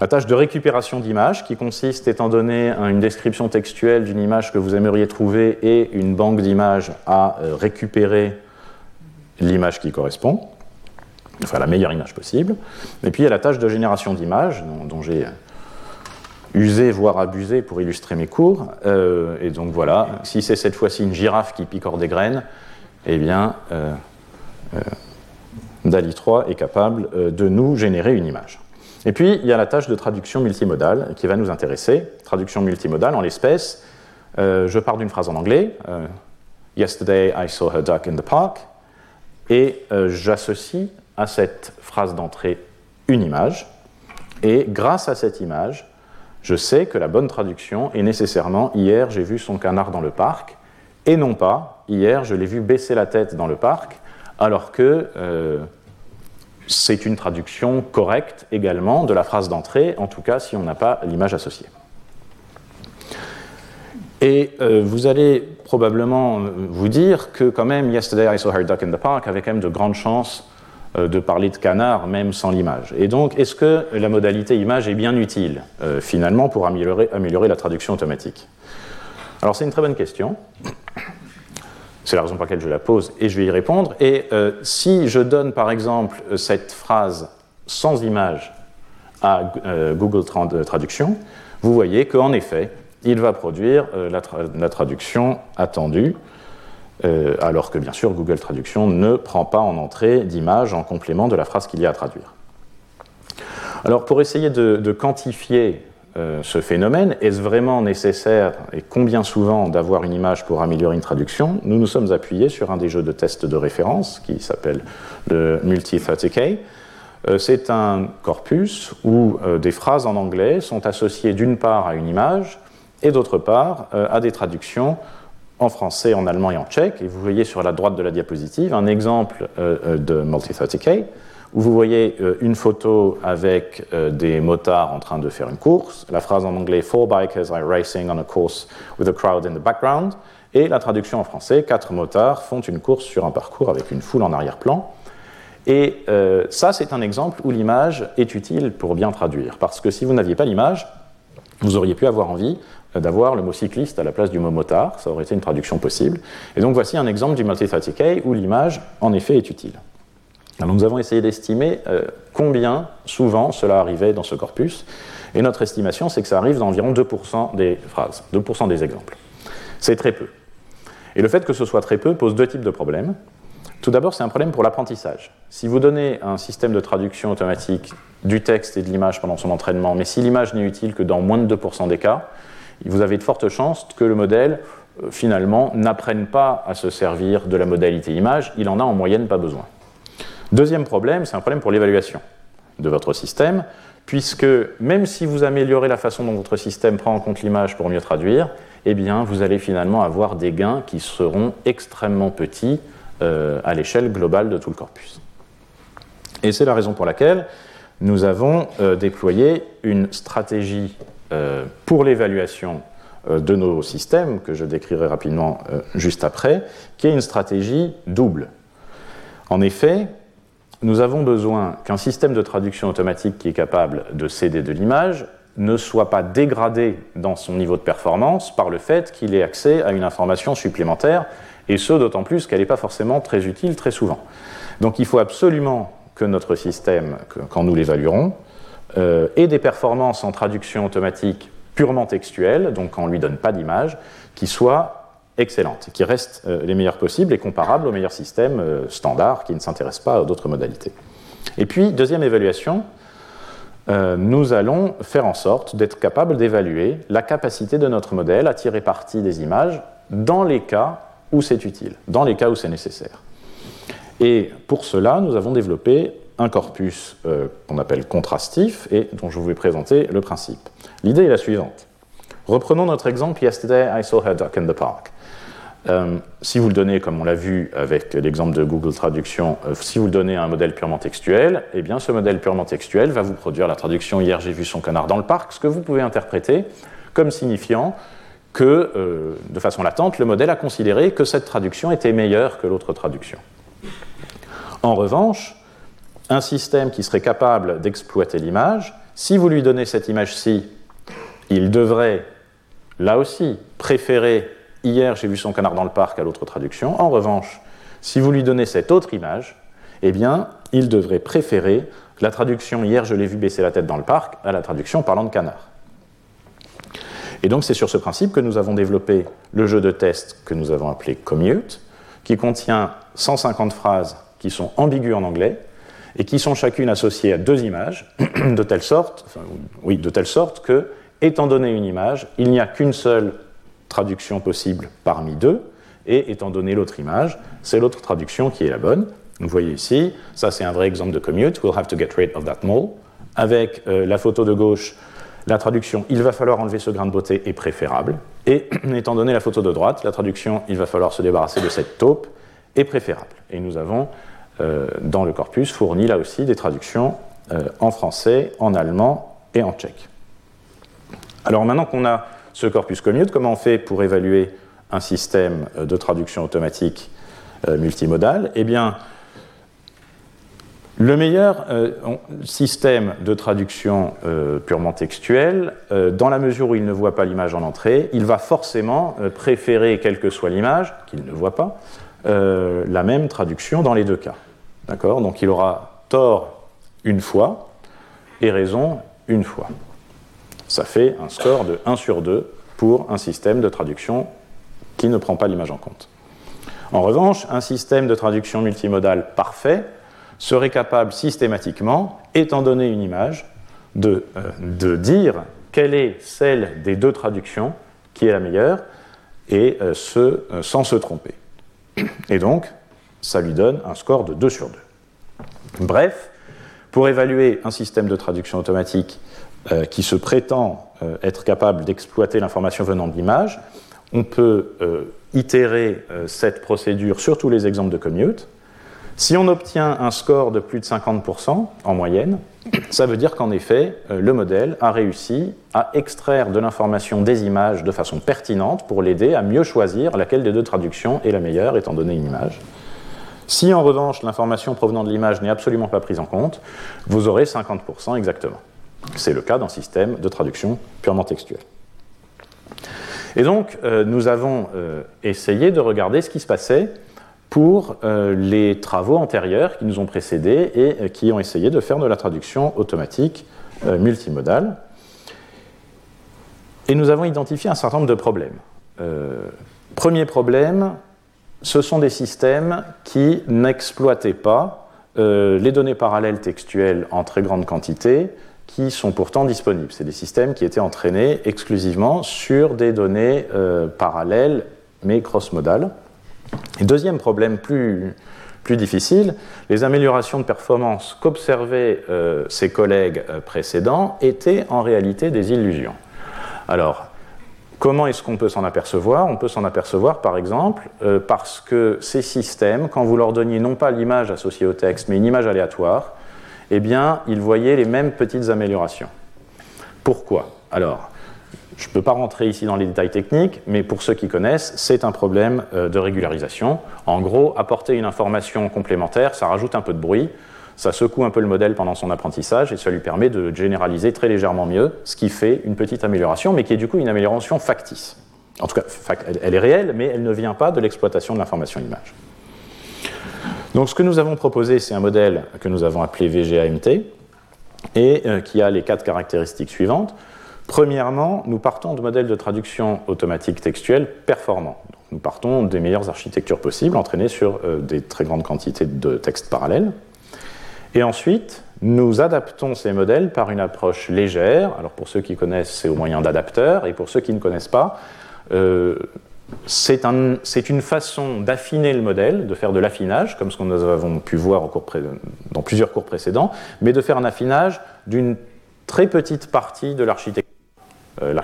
La tâche de récupération d'image, qui consiste, étant donné une description textuelle d'une image que vous aimeriez trouver et une banque d'images, à euh, récupérer l'image qui correspond, enfin la meilleure image possible. Et puis il y a la tâche de génération d'images, dont j'ai usé, voire abusé pour illustrer mes cours. Euh, et donc voilà, si c'est cette fois-ci une girafe qui picore des graines, eh bien, euh, euh, DALI 3 est capable de nous générer une image. Et puis, il y a la tâche de traduction multimodale qui va nous intéresser. Traduction multimodale, en l'espèce, je pars d'une phrase en anglais, Yesterday I saw her duck in the park, et j'associe à cette phrase d'entrée une image, et grâce à cette image, je sais que la bonne traduction est nécessairement hier j'ai vu son canard dans le parc, et non pas hier je l'ai vu baisser la tête dans le parc, alors que euh, c'est une traduction correcte également de la phrase d'entrée, en tout cas si on n'a pas l'image associée. Et euh, vous allez probablement vous dire que quand même Yesterday I saw her duck in the park avait quand même de grandes chances euh, de parler de canard même sans l'image. Et donc, est-ce que la modalité image est bien utile euh, finalement pour améliorer, la traduction automatique? Alors c'est une très bonne question. C'est la raison pour laquelle je la pose et je vais y répondre. Et euh, si je donne par exemple cette phrase sans image à Google Traduction, vous voyez qu'en effet, il va produire la, traduction attendue. Euh, alors que bien sûr Google Traduction ne prend pas en entrée d'image en complément de la phrase qu'il y a à traduire. Alors pour essayer de, quantifier euh, ce phénomène, est-ce vraiment nécessaire et combien souvent d'avoir une image pour améliorer une traduction Nous nous sommes appuyés sur un des jeux de test de référence qui s'appelle le Multi-30K. Euh, c'est un corpus où des phrases en anglais sont associées d'une part à une image et d'autre part à des traductions en français, en allemand et en tchèque. Et vous voyez sur la droite de la diapositive un exemple euh, euh, de Multi30K où vous voyez euh, une photo avec des motards en train de faire une course, la phrase en anglais Four bikers are racing on a course with a crowd in the background, et la traduction en français Quatre motards font une course sur un parcours avec une foule en arrière-plan. Et ça, c'est un exemple où l'image est utile pour bien traduire, parce que si vous n'aviez pas l'image, vous auriez pu avoir envie d'avoir le mot cycliste à la place du mot motard, ça aurait été une traduction possible. Et donc voici un exemple du multi-30K où l'image, en effet, est utile. Alors nous avons essayé d'estimer euh, combien souvent cela arrivait dans ce corpus, et notre estimation, c'est que ça arrive dans environ 2% des phrases, 2% des exemples. C'est très peu. Et le fait que ce soit très peu pose deux types de problèmes. Tout d'abord, c'est un problème pour l'apprentissage. Si vous donnez un système de traduction automatique du texte et de l'image pendant son entraînement, mais si l'image n'est utile que dans moins de 2% des cas, vous avez de fortes chances que le modèle, euh, finalement, n'apprenne pas à se servir de la modalité image, il en a en moyenne pas besoin. Deuxième problème, c'est un problème pour l'évaluation de votre système, puisque même si vous améliorez la façon dont votre système prend en compte l'image pour mieux traduire, eh bien, vous allez finalement avoir des gains qui seront extrêmement petits euh, à l'échelle globale de tout le corpus. Et c'est la raison pour laquelle nous avons euh, déployé une stratégie pour l'évaluation euh, de nos systèmes, que je décrirai rapidement euh, juste après, qui est une stratégie double. En effet, nous avons besoin qu'un système de traduction automatique qui est capable de céder de l'image ne soit pas dégradé dans son niveau de performance par le fait qu'il ait accès à une information supplémentaire, et ce d'autant plus qu'elle n'est pas forcément très utile très souvent. Donc il faut absolument que notre système, quand nous l'évaluerons, euh, et des performances en traduction automatique purement textuelle, donc on ne lui donne pas d'image, qui soient excellentes, qui restent euh, les meilleures possibles et comparables aux meilleurs systèmes euh, standards qui ne s'intéressent pas à d'autres modalités. Et puis, deuxième évaluation, nous allons faire en sorte d'être capables d'évaluer la capacité de notre modèle à tirer parti des images dans les cas où c'est utile, dans les cas où c'est nécessaire. Et pour cela, nous avons développé un corpus euh, qu'on appelle contrastif et dont je vous vais présenter le principe. L'idée est la suivante. Reprenons notre exemple Yesterday I saw her duck in the park. Euh, si vous le donnez, comme on l'a vu avec l'exemple de Google Traduction, euh, si vous le donnez à un modèle purement textuel, eh bien ce modèle purement textuel va vous produire la traduction Hier j'ai vu son canard dans le parc, ce que vous pouvez interpréter comme signifiant que, de façon latente, le modèle a considéré que cette traduction était meilleure que l'autre traduction. En revanche, un système qui serait capable d'exploiter l'image, si vous lui donnez cette image-ci, il devrait, là aussi, préférer hier j'ai vu son canard dans le parc à l'autre traduction. En revanche, si vous lui donnez cette autre image, eh bien, il devrait préférer la traduction hier je l'ai vu baisser la tête dans le parc à la traduction parlant de canard. Et donc c'est sur ce principe que nous avons développé le jeu de test que nous avons appelé Commute, qui contient 150 phrases qui sont ambiguës en anglais et qui sont chacune associées à deux images, de telle sorte, oui, de telle sorte que, étant donné une image, il n'y a qu'une seule traduction possible parmi deux, et étant donné l'autre image, c'est l'autre traduction qui est la bonne. Vous voyez ici, ça c'est un vrai exemple de commute, we'll have to get rid of that mole. Avec euh, la photo de gauche, la traduction il va falloir enlever ce grain de beauté est préférable. Et étant donné la photo de droite, la traduction il va falloir se débarrasser de cette taupe est préférable. Et nous avons dans le corpus fourni là aussi des traductions euh, en français, en allemand et en tchèque. Alors maintenant qu'on a ce corpus commute, comment on fait pour évaluer un système de traduction automatique multimodal Eh bien, le meilleur euh, système de traduction euh, purement textuelle, euh, dans la mesure où il ne voit pas l'image en entrée, il va forcément préférer, quelle que soit l'image, qu'il ne voit pas, la même traduction dans les deux cas. D'accord Donc il aura tort une fois et raison une fois. Ça fait un score de 1 sur 2 pour un système de traduction qui ne prend pas l'image en compte. En revanche, un système de traduction multimodal parfait serait capable systématiquement, étant donné une image, de, euh, dire quelle est celle des deux traductions qui est la meilleure, et euh, euh, sans se tromper. Et donc, ça lui donne un score de 2 sur 2. Bref, pour évaluer un système de traduction automatique qui se prétend être capable d'exploiter l'information venant de l'image, on peut itérer cette procédure sur tous les exemples de commute, si on obtient un score de plus de 50% en moyenne, ça veut dire qu'en effet, euh, le modèle a réussi à extraire de l'information des images de façon pertinente pour l'aider à mieux choisir laquelle des deux traductions est la meilleure étant donné une image. Si en revanche l'information provenant de l'image n'est absolument pas prise en compte, vous aurez 50% exactement. C'est le cas d'un système de traduction purement textuel. Et donc, euh, nous avons euh, essayé de regarder ce qui se passait pour euh, les travaux antérieurs qui nous ont précédés et qui ont essayé de faire de la traduction automatique multimodale. Et nous avons identifié un certain nombre de problèmes. premier problème, ce sont des systèmes qui n'exploitaient pas les données parallèles textuelles en très grande quantité qui sont pourtant disponibles. C'est des systèmes qui étaient entraînés exclusivement sur des données parallèles mais cross-modales. Et deuxième problème plus, plus difficile, les améliorations de performance qu'observaient euh, ses collègues euh, précédents étaient en réalité des illusions. Alors, comment est-ce qu'on peut s'en apercevoir? On peut s'en apercevoir par exemple euh, parce que ces systèmes, quand vous leur donniez non pas l'image associée au texte, mais une image aléatoire, eh bien, ils voyaient les mêmes petites améliorations. Pourquoi? Alors, je ne peux pas rentrer ici dans les détails techniques, mais pour ceux qui connaissent, c'est un problème euh, de régularisation. En gros, apporter une information complémentaire, ça rajoute un peu de bruit, ça secoue un peu le modèle pendant son apprentissage et ça lui permet de généraliser très légèrement mieux, ce qui fait une petite amélioration, mais qui est du coup une amélioration factice. En tout cas, elle est réelle, mais elle ne vient pas de l'exploitation de l'information image. Donc ce que nous avons proposé, c'est un modèle que nous avons appelé VGAMT et euh, qui a les quatre caractéristiques suivantes. Premièrement, nous partons de modèles de traduction automatique textuelle performants. nous partons des meilleures architectures possibles, entraînées sur euh, des très grandes quantités de textes parallèles. Et ensuite, nous adaptons ces modèles par une approche légère. Alors pour ceux qui connaissent, c'est au moyen d'adapteurs, et pour ceux qui ne connaissent pas, euh, c'est une façon d'affiner le modèle, de faire de l'affinage, comme ce que nous avons pu voir dans plusieurs cours précédents, mais de faire un affinage d'une très petite partie de l'architecture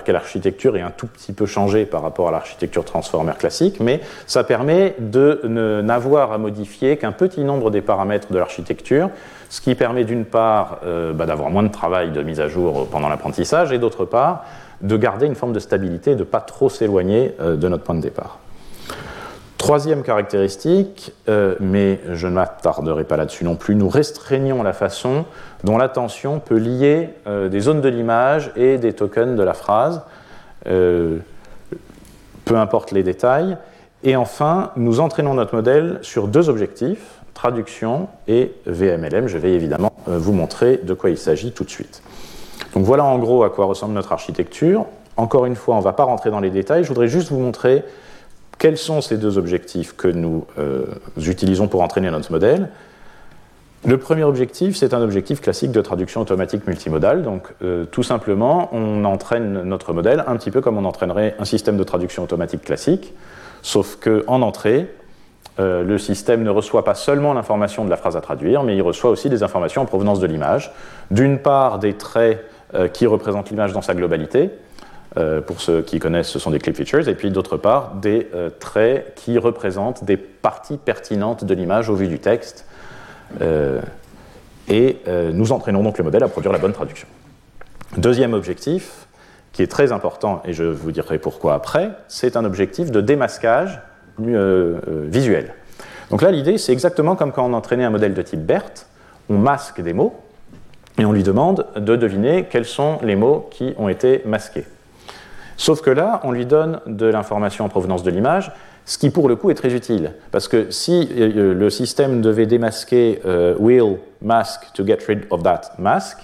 l'architecture est un tout petit peu changée par rapport à l'architecture transformer classique, mais ça permet de n'avoir à modifier qu'un petit nombre des paramètres de l'architecture, ce qui permet d'une part euh, bah, d'avoir moins de travail de mise à jour pendant l'apprentissage et d'autre part de garder une forme de stabilité, de ne pas trop s'éloigner de notre point de départ. Troisième caractéristique, mais je ne m'attarderai pas là-dessus non plus, nous restreignons la façon dont l'attention peut lier des zones de l'image et des tokens de la phrase, peu importe les détails. Et enfin, nous entraînons notre modèle sur deux objectifs, traduction et VMLM. Je vais évidemment euh, vous montrer de quoi il s'agit tout de suite. Donc voilà en gros à quoi ressemble notre architecture. Encore une fois, on ne va pas rentrer dans les détails, je voudrais juste vous montrer quels sont ces deux objectifs que nous euh, utilisons pour entraîner notre modèle? Le premier objectif, c'est un objectif classique de traduction automatique multimodale. Donc, euh, tout simplement, on entraîne notre modèle un petit peu comme on entraînerait un système de traduction automatique classique, sauf qu'en entrée, euh, le système ne reçoit pas seulement l'information de la phrase à traduire, mais il reçoit aussi des informations en provenance de l'image. D'une part, des traits qui représentent l'image dans sa globalité. Euh, pour ceux qui connaissent, ce sont des clip features. Et puis d'autre part, des traits qui représentent des parties pertinentes de l'image au vu du texte. et nous entraînons donc le modèle à produire la bonne traduction. Deuxième objectif, qui est très important, et je vous dirai pourquoi après, c'est un objectif de démasquage euh, euh, visuel. Donc là, l'idée, c'est exactement comme quand on entraînait un modèle de type BERT, on masque des mots et on lui demande de deviner quels sont les mots qui ont été masqués. Sauf que là, on lui donne de l'information en provenance de l'image, ce qui pour le coup est très utile. Parce que si euh, le système devait démasquer will mask to get rid of that mask,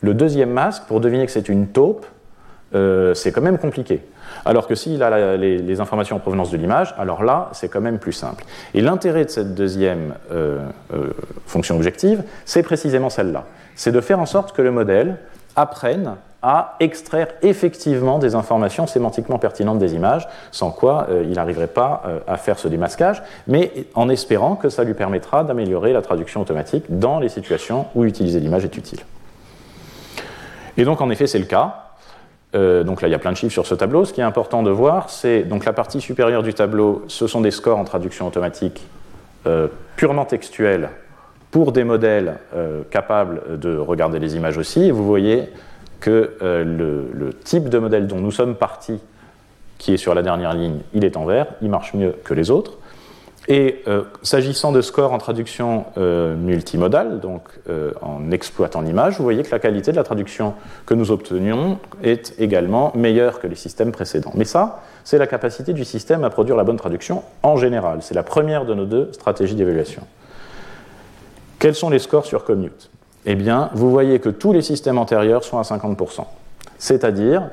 le deuxième masque, pour deviner que c'est une taupe, c'est quand même compliqué. Alors que s'il a les, informations en provenance de l'image, alors là, c'est quand même plus simple. Et l'intérêt de cette deuxième euh, euh, fonction objective, c'est précisément celle-là. C'est de faire en sorte que le modèle apprenne à extraire effectivement des informations sémantiquement pertinentes des images, sans quoi euh, il n'arriverait pas à faire ce démasquage, mais en espérant que ça lui permettra d'améliorer la traduction automatique dans les situations où utiliser l'image est utile. Et donc en effet c'est le cas. Euh, donc là, il y a plein de chiffres sur ce tableau. Ce qui est important de voir, c'est donc la partie supérieure du tableau, ce sont des scores en traduction automatique euh, purement textuels pour des modèles euh, capables de regarder les images aussi. Vous voyez que le, type de modèle dont nous sommes partis, qui est sur la dernière ligne, il est en vert, il marche mieux que les autres. Et euh, s'agissant de scores en traduction euh, multimodale, donc euh, en exploitant l'image, vous voyez que la qualité de la traduction que nous obtenions est également meilleure que les systèmes précédents. Mais ça, c'est la capacité du système à produire la bonne traduction en général. C'est la première de nos deux stratégies d'évaluation. Quels sont les scores sur commute? Eh bien, vous voyez que tous les systèmes antérieurs sont à 50%. C'est-à-dire,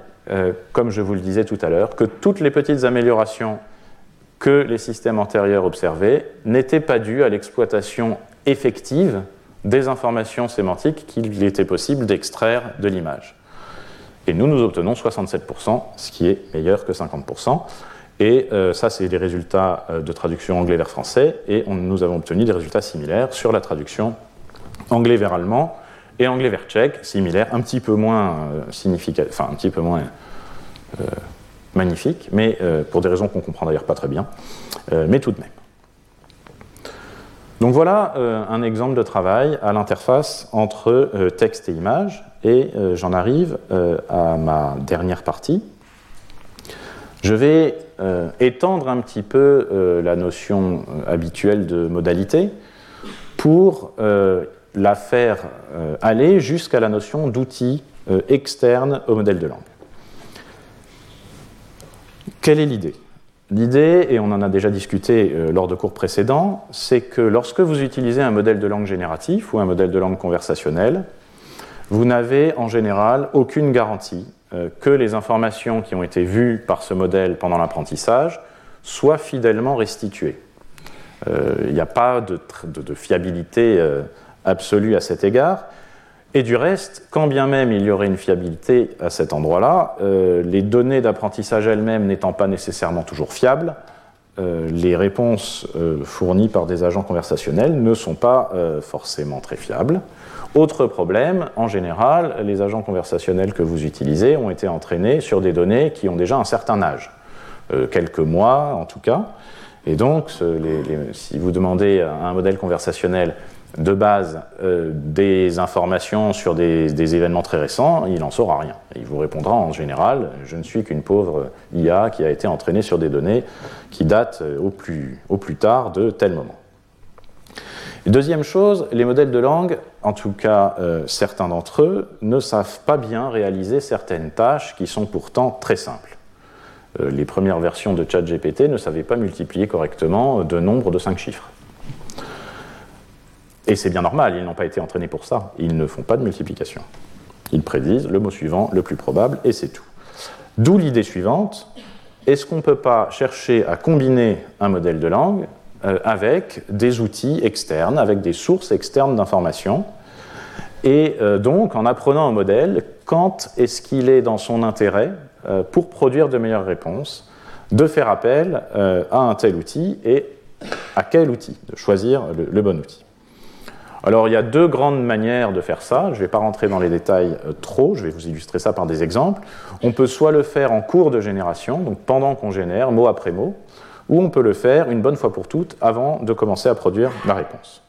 comme je vous le disais tout à l'heure, que toutes les petites améliorations que les systèmes antérieurs observés n'étaient pas dus à l'exploitation effective des informations sémantiques qu'il était possible d'extraire de l'image. Et nous, nous obtenons 67%, ce qui est meilleur que 50%. Et euh, ça, c'est les résultats euh, de traduction anglais vers français. Et nous avons obtenu des résultats similaires sur la traduction anglais vers allemand et anglais vers tchèque, similaires, un petit peu moins euh, significatifs, mais pour des raisons qu'on comprend d'ailleurs pas très bien, mais tout de même. Donc voilà un exemple de travail à l'interface entre texte et image, et j'en arrive à ma dernière partie. Je vais étendre un petit peu la notion habituelle de modalité pour la faire aller jusqu'à la notion d'outil externe au modèle de langue. Quelle est l'idée? L'idée, et on en a déjà discuté euh, lors de cours précédents, c'est que lorsque vous utilisez un modèle de langue génératif ou un modèle de langue conversationnelle, vous n'avez en général aucune garantie euh, que les informations qui ont été vues par ce modèle pendant l'apprentissage soient fidèlement restituées. Euh, il n'y a pas de, fiabilité absolue à cet égard. Et du reste, quand bien même il y aurait une fiabilité à cet endroit-là, euh, les données d'apprentissage elles-mêmes n'étant pas nécessairement toujours fiables, euh, les réponses euh, fournies par des agents conversationnels ne sont pas forcément très fiables. Autre problème, en général, les agents conversationnels que vous utilisez ont été entraînés sur des données qui ont déjà un certain âge, quelques mois en tout cas. Et donc, si vous demandez à un modèle conversationnel de base euh, des informations sur des, événements très récents, il n'en saura rien. Il vous répondra en général, je ne suis qu'une pauvre IA qui a été entraînée sur des données qui datent euh, au plus tard de tel moment. Deuxième chose, les modèles de langue, en tout cas euh, certains d'entre eux, ne savent pas bien réaliser certaines tâches qui sont pourtant très simples. les premières versions de ChatGPT ne savaient pas multiplier correctement de nombres de 5 chiffres. Et c'est bien normal, ils n'ont pas été entraînés pour ça. Ils ne font pas de multiplication. Ils prédisent le mot suivant, le plus probable, et c'est tout. D'où l'idée suivante, est-ce qu'on ne peut pas chercher à combiner un modèle de langue euh, avec des outils externes, avec des sources externes d'informations Et euh, donc, en apprenant un modèle, quand est-ce qu'il est dans son intérêt, euh, pour produire de meilleures réponses, de faire appel à un tel outil et à quel outil, de choisir le bon outil alors il y a deux grandes manières de faire ça. Je ne vais pas rentrer dans les détails euh, trop, je vais vous illustrer ça par des exemples. On peut soit le faire en cours de génération, donc pendant qu'on génère, mot après mot, ou on peut le faire une bonne fois pour toutes avant de commencer à produire la réponse.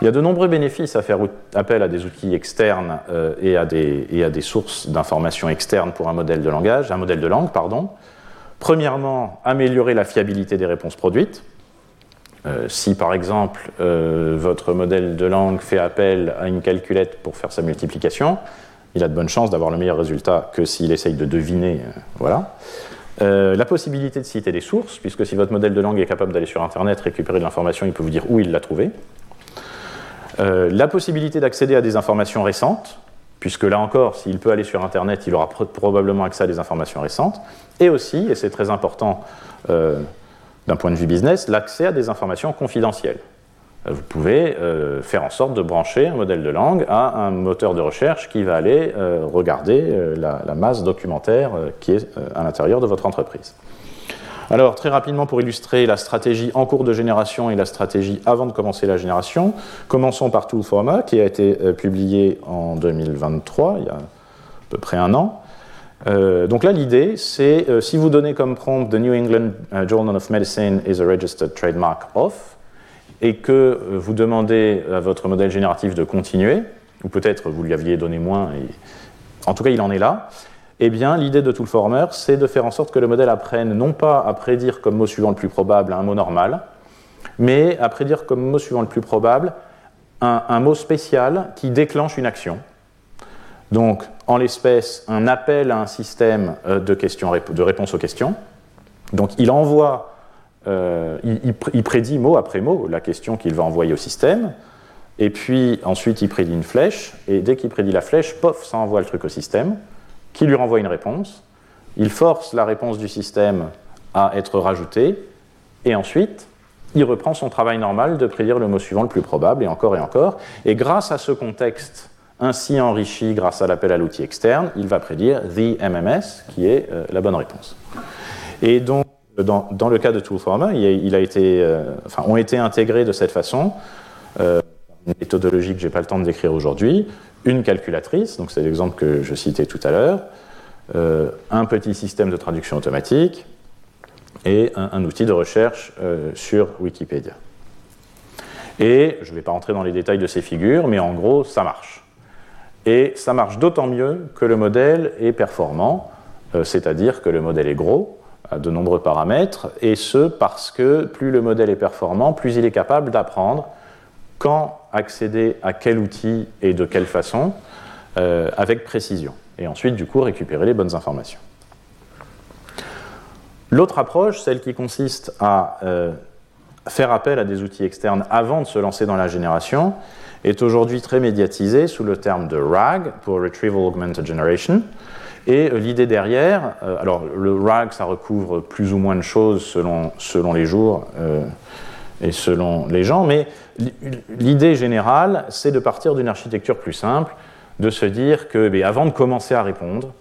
Il y a de nombreux bénéfices à faire appel à des outils externes euh, et, à des, sources d'informations externes pour un modèle de langage, un modèle de langue, pardon. Premièrement, améliorer la fiabilité des réponses produites. Euh, si par exemple euh, votre modèle de langue fait appel à une calculette pour faire sa multiplication, il a de bonnes chances d'avoir le meilleur résultat que s'il essaye de deviner. Euh, la possibilité de citer des sources, puisque si votre modèle de langue est capable d'aller sur Internet récupérer de l'information, il peut vous dire où il l'a trouvé. la possibilité d'accéder à des informations récentes, puisque là encore, s'il peut aller sur Internet, il aura probablement accès à des informations récentes. Et aussi, et c'est très important d'un point de vue business, l'accès à des informations confidentielles. Euh, vous pouvez euh, faire en sorte de brancher un modèle de langue à un moteur de recherche qui va aller euh, regarder la, masse documentaire qui est à l'intérieur de votre entreprise. Alors, très rapidement, pour illustrer la stratégie en cours de génération et la stratégie avant de commencer la génération, commençons par Toolforma, qui a été publié en 2023, il y a à peu près un an. Donc là, l'idée, c'est si vous donnez comme prompt The New England Journal of Medicine is a registered trademark of, et que vous demandez à votre modèle génératif de continuer, ou peut-être vous lui aviez donné moins, en tout cas il en est là, eh bien l'idée de Toolformer, c'est de faire en sorte que le modèle apprenne non pas à prédire comme mot suivant le plus probable un mot normal, mais à prédire comme mot suivant le plus probable un mot spécial qui déclenche une action. Donc, en l'espèce, un appel à un système euh, de, questions, de réponse aux questions. Donc, il envoie, euh, il, prédit mot après mot la question qu'il va envoyer au système. Et puis, ensuite, il prédit une flèche. Et dès qu'il prédit la flèche, pof, ça envoie le truc au système, qui lui renvoie une réponse. Il force la réponse du système à être rajoutée. Et ensuite, il reprend son travail normal de prédire le mot suivant le plus probable, et encore et encore. Et grâce à ce contexte ainsi enrichi grâce à l'appel à l'outil externe, il va prédire the MMS, qui est euh, la bonne réponse. Et donc, dans, le cas de Toolformer, euh, ont été intégrés de cette façon euh, une méthodologie que je n'ai pas le temps de décrire aujourd'hui, une calculatrice, donc c'est l'exemple que je citais tout à l'heure, un petit système de traduction automatique et un, un outil de recherche sur Wikipédia. Et je ne vais pas rentrer dans les détails de ces figures, mais en gros, ça marche. Et ça marche d'autant mieux que le modèle est performant, euh, c'est-à-dire que le modèle est gros, de nombreux paramètres, et ce parce que plus le modèle est performant, plus il est capable d'apprendre quand accéder à quel outil et de quelle façon, euh, avec précision. Et ensuite, du coup, récupérer les bonnes informations. L'autre approche, celle qui consiste à euh, faire appel à des outils externes avant de se lancer dans la génération, est aujourd'hui très médiatisé sous le terme de RAG, pour Retrieval Augmented Generation. Et euh, l'idée derrière, euh, alors le RAG, ça recouvre plus ou moins de choses selon, selon les jours euh, et selon les gens, mais l'idée générale, c'est de partir d'une architecture plus simple, de se dire que ben, avant de commencer à répondre,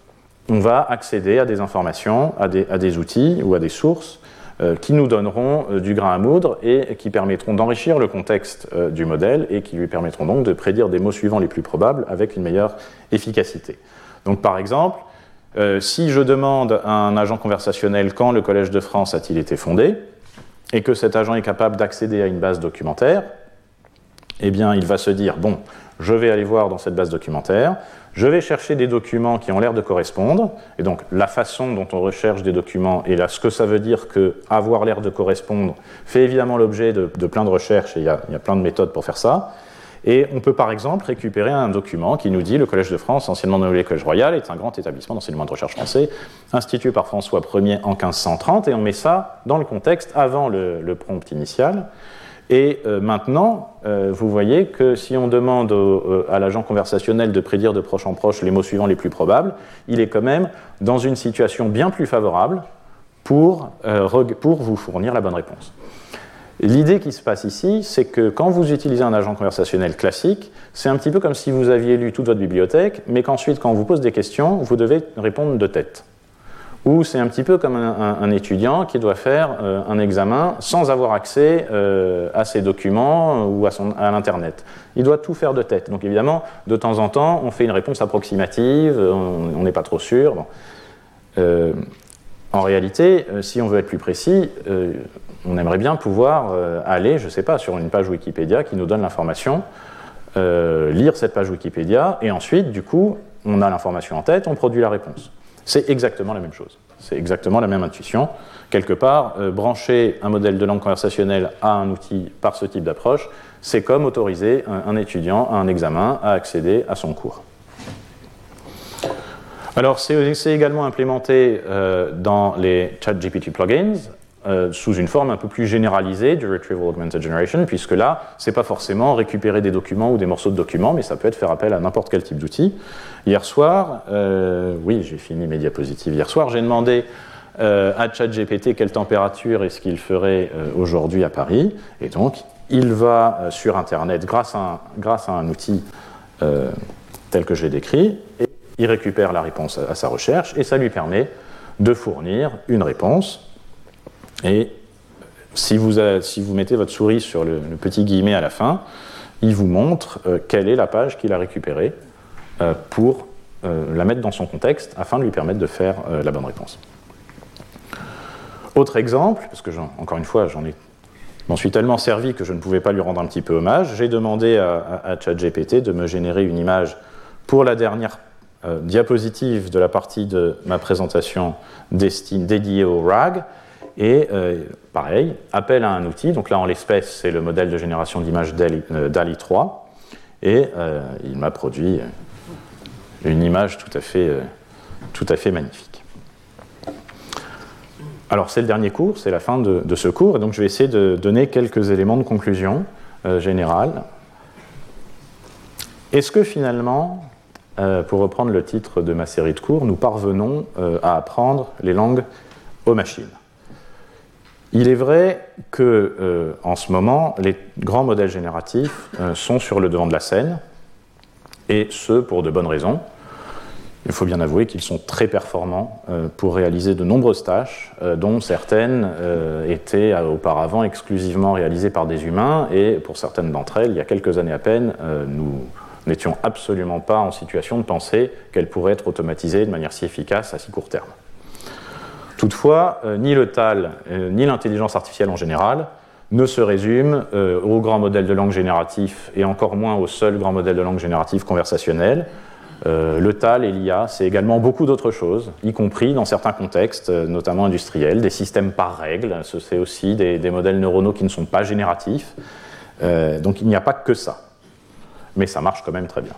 on va accéder à des informations, à des, à des outils ou à des sources qui nous donneront du grain à moudre et qui permettront d'enrichir le contexte du modèle et qui lui permettront donc de prédire des mots suivants les plus probables avec une meilleure efficacité. Donc par exemple, si je demande à un agent conversationnel quand le Collège de France a-t-il été fondé, et que cet agent est capable d'accéder à une base documentaire, eh bien, il va se dire, bon, je vais aller voir dans cette base documentaire, je vais chercher des documents qui ont l'air de correspondre, et donc la façon dont on recherche des documents, et ce que ça veut dire que avoir l'air de correspondre fait évidemment l'objet de, plein de recherches, et il y, y, a, plein de méthodes pour faire ça. Et on peut par exemple récupérer un document qui nous dit le Collège de France, anciennement nommé Collège Royal, est un grand établissement d'enseignement de recherche français, institué par François Ier en 1530, et on met ça dans le contexte avant le, prompt initial. Et euh, maintenant, euh, vous voyez que si on demande euh, à l'agent conversationnel de prédire de proche en proche les mots suivants les plus probables, il est quand même dans une situation bien plus favorable pour vous fournir la bonne réponse. L'idée qui se passe ici, c'est que quand vous utilisez un agent conversationnel classique, c'est un petit peu comme si vous aviez lu toute votre bibliothèque, mais qu'ensuite, quand on vous pose des questions, vous devez répondre de tête ou c'est un petit peu comme un, étudiant qui doit faire euh, un examen sans avoir accès euh, à ses documents ou à, à l'Internet. Il doit tout faire de tête. Donc évidemment, de temps en temps, on fait une réponse approximative, on n'est pas trop sûr. Euh, en réalité, si on veut être plus précis, on aimerait bien pouvoir aller, je ne sais pas, sur une page Wikipédia qui nous donne l'information, lire cette page Wikipédia, et ensuite, du coup, on a l'information en tête, on produit la réponse. C'est exactement la même chose. C'est exactement la même intuition. Quelque part, euh, brancher un modèle de langue conversationnelle à un outil par ce type d'approche, c'est comme autoriser un, étudiant à un examen à accéder à son cours. Alors, c'est également implémenté euh, dans les ChatGPT plugins. Euh, sous une forme un peu plus généralisée du Retrieval Augmented Generation, puisque là, ce n'est pas forcément récupérer des documents ou des morceaux de documents, mais ça peut être faire appel à n'importe quel type d'outil. Hier soir, euh, oui, j'ai fini mes diapositives hier soir, j'ai demandé à ChatGPT quelle température est-ce qu'il ferait aujourd'hui à Paris, et donc il va sur Internet grâce à un, grâce à un outil tel que je l'ai décrit, et il récupère la réponse à sa recherche, et ça lui permet de fournir une réponse et si vous, mettez votre souris sur le, petit guillemet à la fin, il vous montre euh, quelle est la page qu'il a récupérée euh, pour euh, la mettre dans son contexte afin de lui permettre de faire la bonne réponse. Autre exemple, parce que encore une fois, j'en ai m'en suis tellement servi que je ne pouvais pas lui rendre un petit peu hommage. J'ai demandé à, à, ChatGPT de me générer une image pour la dernière diapositive de la partie de ma présentation dédiée au RAG. Et euh, pareil, appel à un outil, donc là en l'espèce c'est le modèle de génération d'images DALI, 3, euh, et euh, il m'a produit une image tout à fait, tout à fait magnifique. Alors c'est le dernier cours, c'est la fin de, ce cours, et donc je vais essayer de donner quelques éléments de conclusion générale. Est-ce que finalement, pour reprendre le titre de ma série de cours, nous parvenons à apprendre les langues aux machines il est vrai que, euh, en ce moment, les grands modèles génératifs euh, sont sur le devant de la scène, et ce pour de bonnes raisons. Il faut bien avouer qu'ils sont très performants euh, pour réaliser de nombreuses tâches, dont certaines étaient auparavant exclusivement réalisées par des humains, et pour certaines d'entre elles, il y a quelques années à peine, nous n'étions absolument pas en situation de penser qu'elles pourraient être automatisées de manière si efficace à si court terme. Toutefois, euh, ni le TAL, euh, ni l'intelligence artificielle en général ne se résument euh, au grand modèle de langue génératif et encore moins au seul grand modèle de langue génératif conversationnel. le TAL et l'IA, c'est également beaucoup d'autres choses, y compris dans certains contextes, notamment industriels, des systèmes par règles, c'est aussi des, modèles neuronaux qui ne sont pas génératifs. donc il n'y a pas que ça. Mais ça marche quand même très bien.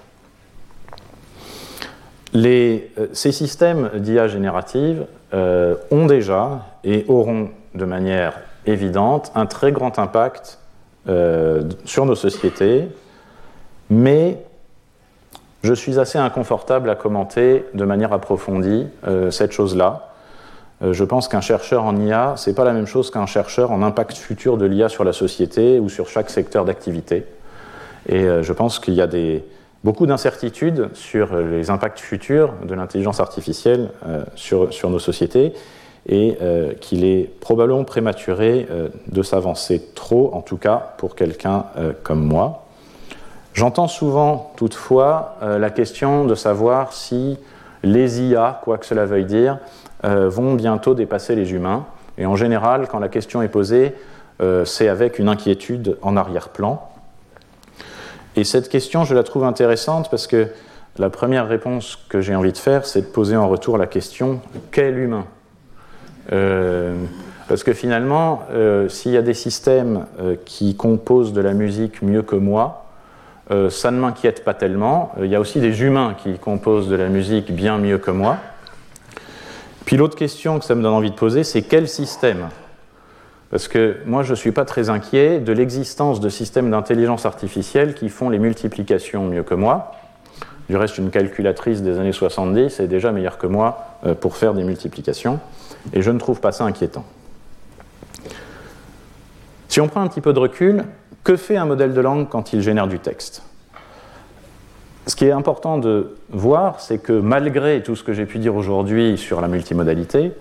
ces systèmes d'IA générative euh, ont déjà et auront de manière évidente un très grand impact euh, sur nos sociétés, mais je suis assez inconfortable à commenter de manière approfondie euh, cette chose-là. je pense qu'un chercheur en IA, ce n'est pas la même chose qu'un chercheur en impact futur de l'IA sur la société ou sur chaque secteur d'activité. Et je pense qu'il y a beaucoup d'incertitudes sur les impacts futurs de l'intelligence artificielle euh, sur, nos sociétés et euh, qu'il est probablement prématuré euh, de s'avancer trop, en tout cas pour quelqu'un comme moi. J'entends souvent toutefois la question de savoir si les IA, quoi que cela veuille dire, vont bientôt dépasser les humains. Et en général, quand la question est posée, c'est avec une inquiétude en arrière-plan. Et cette question, je la trouve intéressante parce que la première réponse que j'ai envie de faire, c'est de poser en retour la question qu'est l'humain euh, Parce que finalement, euh, s'il y a des systèmes euh, qui composent de la musique mieux que moi, ça ne m'inquiète pas tellement. Il y a aussi des humains qui composent de la musique bien mieux que moi. Puis l'autre question que ça me donne envie de poser, c'est quel système? Parce que moi, je ne suis pas très inquiet de l'existence de systèmes d'intelligence artificielle qui font les multiplications mieux que moi. Du reste, une calculatrice des années 70 est déjà meilleure que moi euh, pour faire des multiplications, et je ne trouve pas ça inquiétant. Si on prend un petit peu de recul, que fait un modèle de langue quand il génère du texte? Ce qui est important de voir, c'est que malgré tout ce que j'ai pu dire aujourd'hui sur la multimodalité,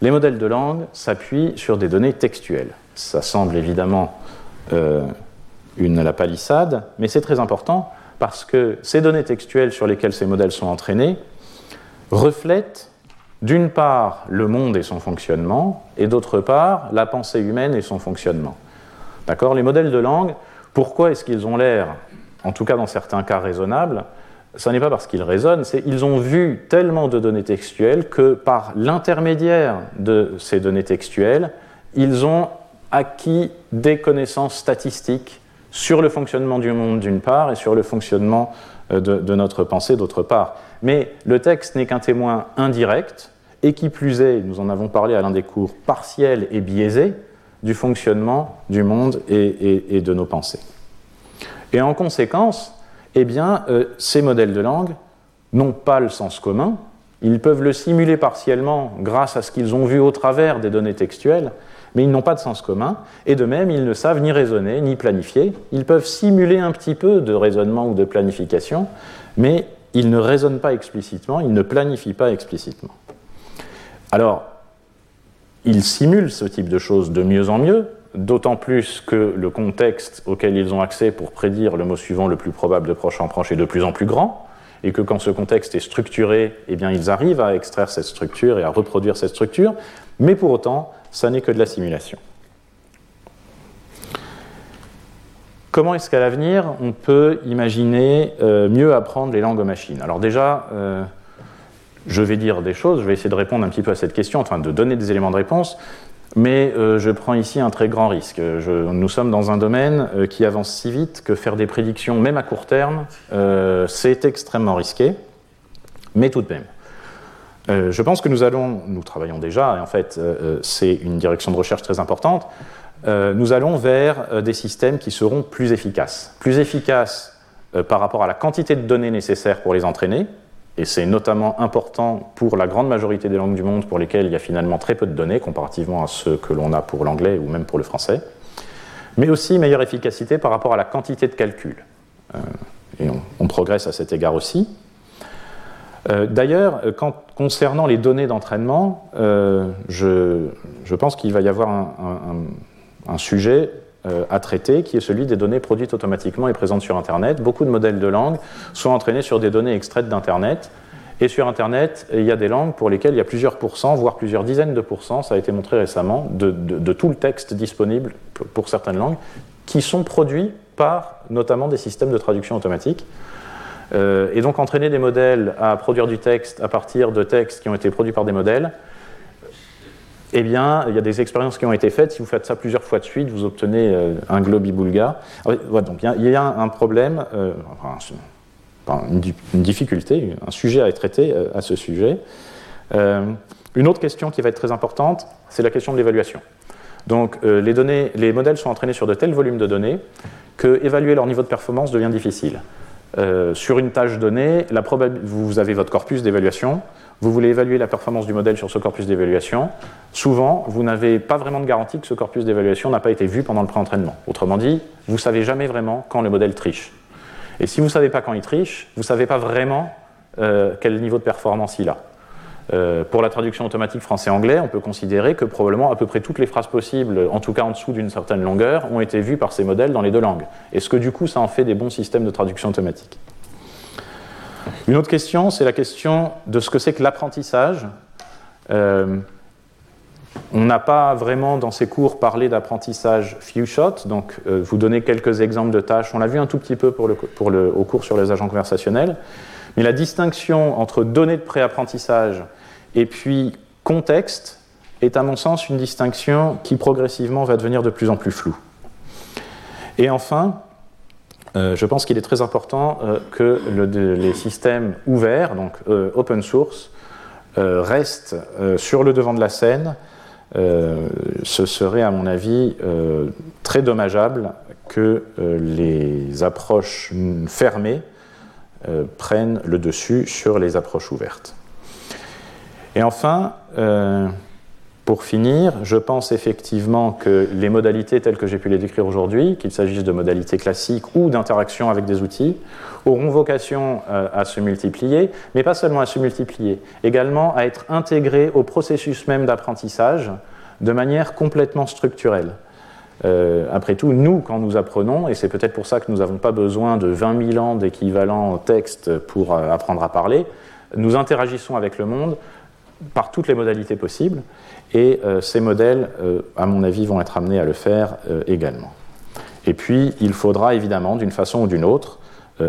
les modèles de langue s'appuient sur des données textuelles. Ça semble évidemment euh, une la palissade, mais c'est très important parce que ces données textuelles sur lesquelles ces modèles sont entraînés reflètent d'une part le monde et son fonctionnement, et d'autre part la pensée humaine et son fonctionnement. D'accord? Les modèles de langue, pourquoi est-ce qu'ils ont l'air, en tout cas dans certains cas raisonnables? Ce n'est pas parce qu'ils raisonnent, c'est qu'ils ont vu tellement de données textuelles que par l'intermédiaire de ces données textuelles, ils ont acquis des connaissances statistiques sur le fonctionnement du monde d'une part et sur le fonctionnement euh, de, notre pensée d'autre part. Mais le texte n'est qu'un témoin indirect, et qui plus est, nous en avons parlé à l'un des cours, partiel et biaisé du fonctionnement du monde et, de nos pensées. Et en conséquence, eh bien, euh, ces modèles de langue n'ont pas le sens commun, ils peuvent le simuler partiellement grâce à ce qu'ils ont vu au travers des données textuelles, mais ils n'ont pas de sens commun, et de même, ils ne savent ni raisonner, ni planifier. Ils peuvent simuler un petit peu de raisonnement ou de planification, mais ils ne raisonnent pas explicitement, ils ne planifient pas explicitement. Alors, ils simulent ce type de choses de mieux en mieux, d'autant plus que le contexte auquel ils ont accès pour prédire le mot suivant le plus probable de proche en proche est de plus en plus grand, et que quand ce contexte est structuré, eh bien, ils arrivent à extraire cette structure et à reproduire cette structure, mais pour autant, ça n'est que de la simulation. Comment est-ce qu'à l'avenir, on peut imaginer euh, mieux apprendre les langues aux machines? Alors déjà, euh, je vais dire des choses, je vais essayer de répondre un petit peu à cette question, enfin de donner des éléments de réponse, mais euh, je prends ici un très grand risque. nous sommes dans un domaine qui avance si vite que faire des prédictions, même à court terme, c'est extrêmement risqué, mais tout de même. Euh, je pense que nous allons, nous travaillons déjà, et en fait euh, euh, c'est une direction de recherche très importante, nous allons vers des systèmes qui seront plus efficaces. Plus efficaces par rapport à la quantité de données nécessaires pour les entraîner, et c'est notamment important pour la grande majorité des langues du monde pour lesquelles il y a finalement très peu de données comparativement à ceux que l'on a pour l'anglais ou même pour le français, mais aussi meilleure efficacité par rapport à la quantité de calcul. et on progresse à cet égard aussi. Euh, d'ailleurs, euh, concernant les données d'entraînement, euh, je, pense qu'il va y avoir un, sujet à traiter qui est celui des données produites automatiquement et présentes sur Internet. Beaucoup de modèles de langue sont entraînés sur des données extraites d'Internet. Et sur Internet, il y a des langues pour lesquelles il y a plusieurs pourcents, voire plusieurs dizaines de pourcents, ça a été montré récemment, de tout le texte disponible pour certaines langues, qui sont produits par notamment des systèmes de traduction automatique. Euh, et donc entraîner des modèles à produire du texte à partir de textes qui ont été produits par des modèles, eh bien, il y a des expériences qui ont été faites. Si vous faites ça plusieurs fois de suite, vous obtenez euh, un globi-boulga. Ah donc il y, a un problème, euh, une, difficulté, un sujet à être traité à ce sujet. une autre question qui va être très importante, c'est la question de l'évaluation. Donc les, données, les modèles sont entraînés sur de tels volumes de données que évaluer leur niveau de performance devient difficile. Euh, sur une tâche donnée, la vous avez votre corpus d'évaluation, vous voulez évaluer la performance du modèle sur ce corpus d'évaluation. Souvent, vous n'avez pas vraiment de garantie que ce corpus d'évaluation n'a pas été vu pendant le pré-entraînement. Autrement dit, vous ne savez jamais vraiment quand le modèle triche. Et si vous ne savez pas quand il triche, vous ne savez pas vraiment euh, quel niveau de performance il a. Euh, pour la traduction automatique français-anglais, on peut considérer que probablement à peu près toutes les phrases possibles, en tout cas en dessous d'une certaine longueur, ont été vues par ces modèles dans les deux langues. Est-ce que du coup ça en fait des bons systèmes de traduction automatique? Une autre question, c'est la question de ce que c'est que l'apprentissage. Euh, on n'a pas vraiment dans ces cours parlé d'apprentissage few shot, donc euh, vous donner quelques exemples de tâches. On l'a vu un tout petit peu pour le, au cours sur les agents conversationnels. Mais la distinction entre données de préapprentissage et puis contexte est à mon sens une distinction qui progressivement va devenir de plus en plus floue. Et enfin, euh, je pense qu'il est très important euh, que les systèmes ouverts, donc open source, restent sur le devant de la scène euh, ce serait à mon avis euh, très dommageable que euh, les approches fermées prennent le dessus sur les approches ouvertes. Et enfin, pour finir, je pense effectivement que les modalités telles que j'ai pu les décrire aujourd'hui, qu'il s'agisse de modalités classiques ou d'interaction avec des outils, auront vocation à se multiplier, mais pas seulement à se multiplier, également à être intégrées au processus même d'apprentissage de manière complètement structurelle. Euh, après tout, nous, quand nous apprenons, et c'est peut-être pour ça que nous n'avons pas besoin de 20 000 ans d'équivalent texte pour euh, apprendre à parler, nous interagissons avec le monde par toutes les modalités possibles, et euh, ces modèles, à mon avis, vont être amenés à le faire également. Et puis, il faudra évidemment, d'une façon ou d'une autre,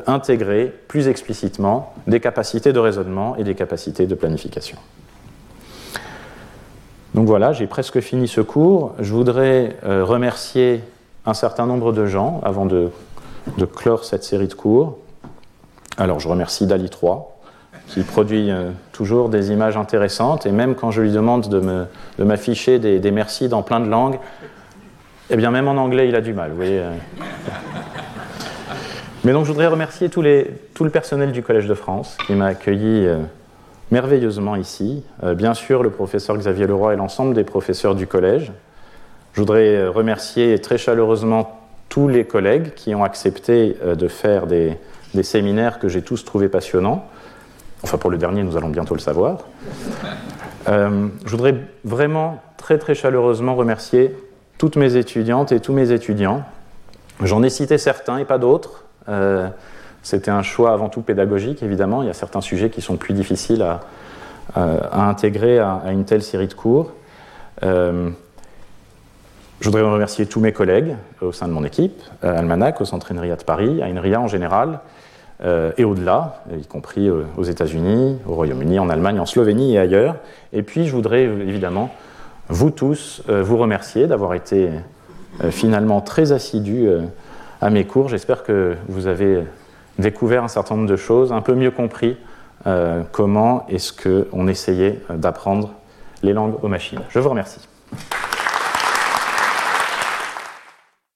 intégrer plus explicitement des capacités de raisonnement et des capacités de planification. Donc voilà, j'ai presque fini ce cours. Je voudrais euh, remercier un certain nombre de gens avant de, clore cette série de cours. Alors je remercie Dali 3 qui produit euh, toujours des images intéressantes et même quand je lui demande de m'afficher des, des, merci dans plein de langues, eh bien même en anglais il a du mal, vous voyez. Euh. Mais donc je voudrais remercier tout le personnel du Collège de France qui m'a accueilli merveilleusement ici. Euh, bien sûr, le professeur Xavier Leroy et l'ensemble des professeurs du collège. Je voudrais euh, remercier très chaleureusement tous les collègues qui ont accepté euh, de faire des, séminaires que j'ai tous trouvés passionnants. Enfin, pour le dernier, nous allons bientôt le savoir. je voudrais vraiment très très chaleureusement remercier toutes mes étudiantes et tous mes étudiants. J'en ai cité certains et pas d'autres. C'était un choix avant tout pédagogique, évidemment. Il y a certains sujets qui sont plus difficiles à, intégrer à, une telle série de cours. Euh, je voudrais remercier tous mes collègues au sein de mon équipe, à Almanac, au Centre INRIA de Paris, à INRIA en général, euh, et au-delà, y compris euh, aux États-Unis, au Royaume-Uni, en Allemagne, en Slovénie et ailleurs. Et puis, je voudrais évidemment, vous tous, vous remercier d'avoir été finalement très assidus à mes cours. J'espère que vous avez découvert un certain nombre de choses, un peu mieux compris euh, comment est-ce qu'on essayait d'apprendre les langues aux machines. Je vous remercie.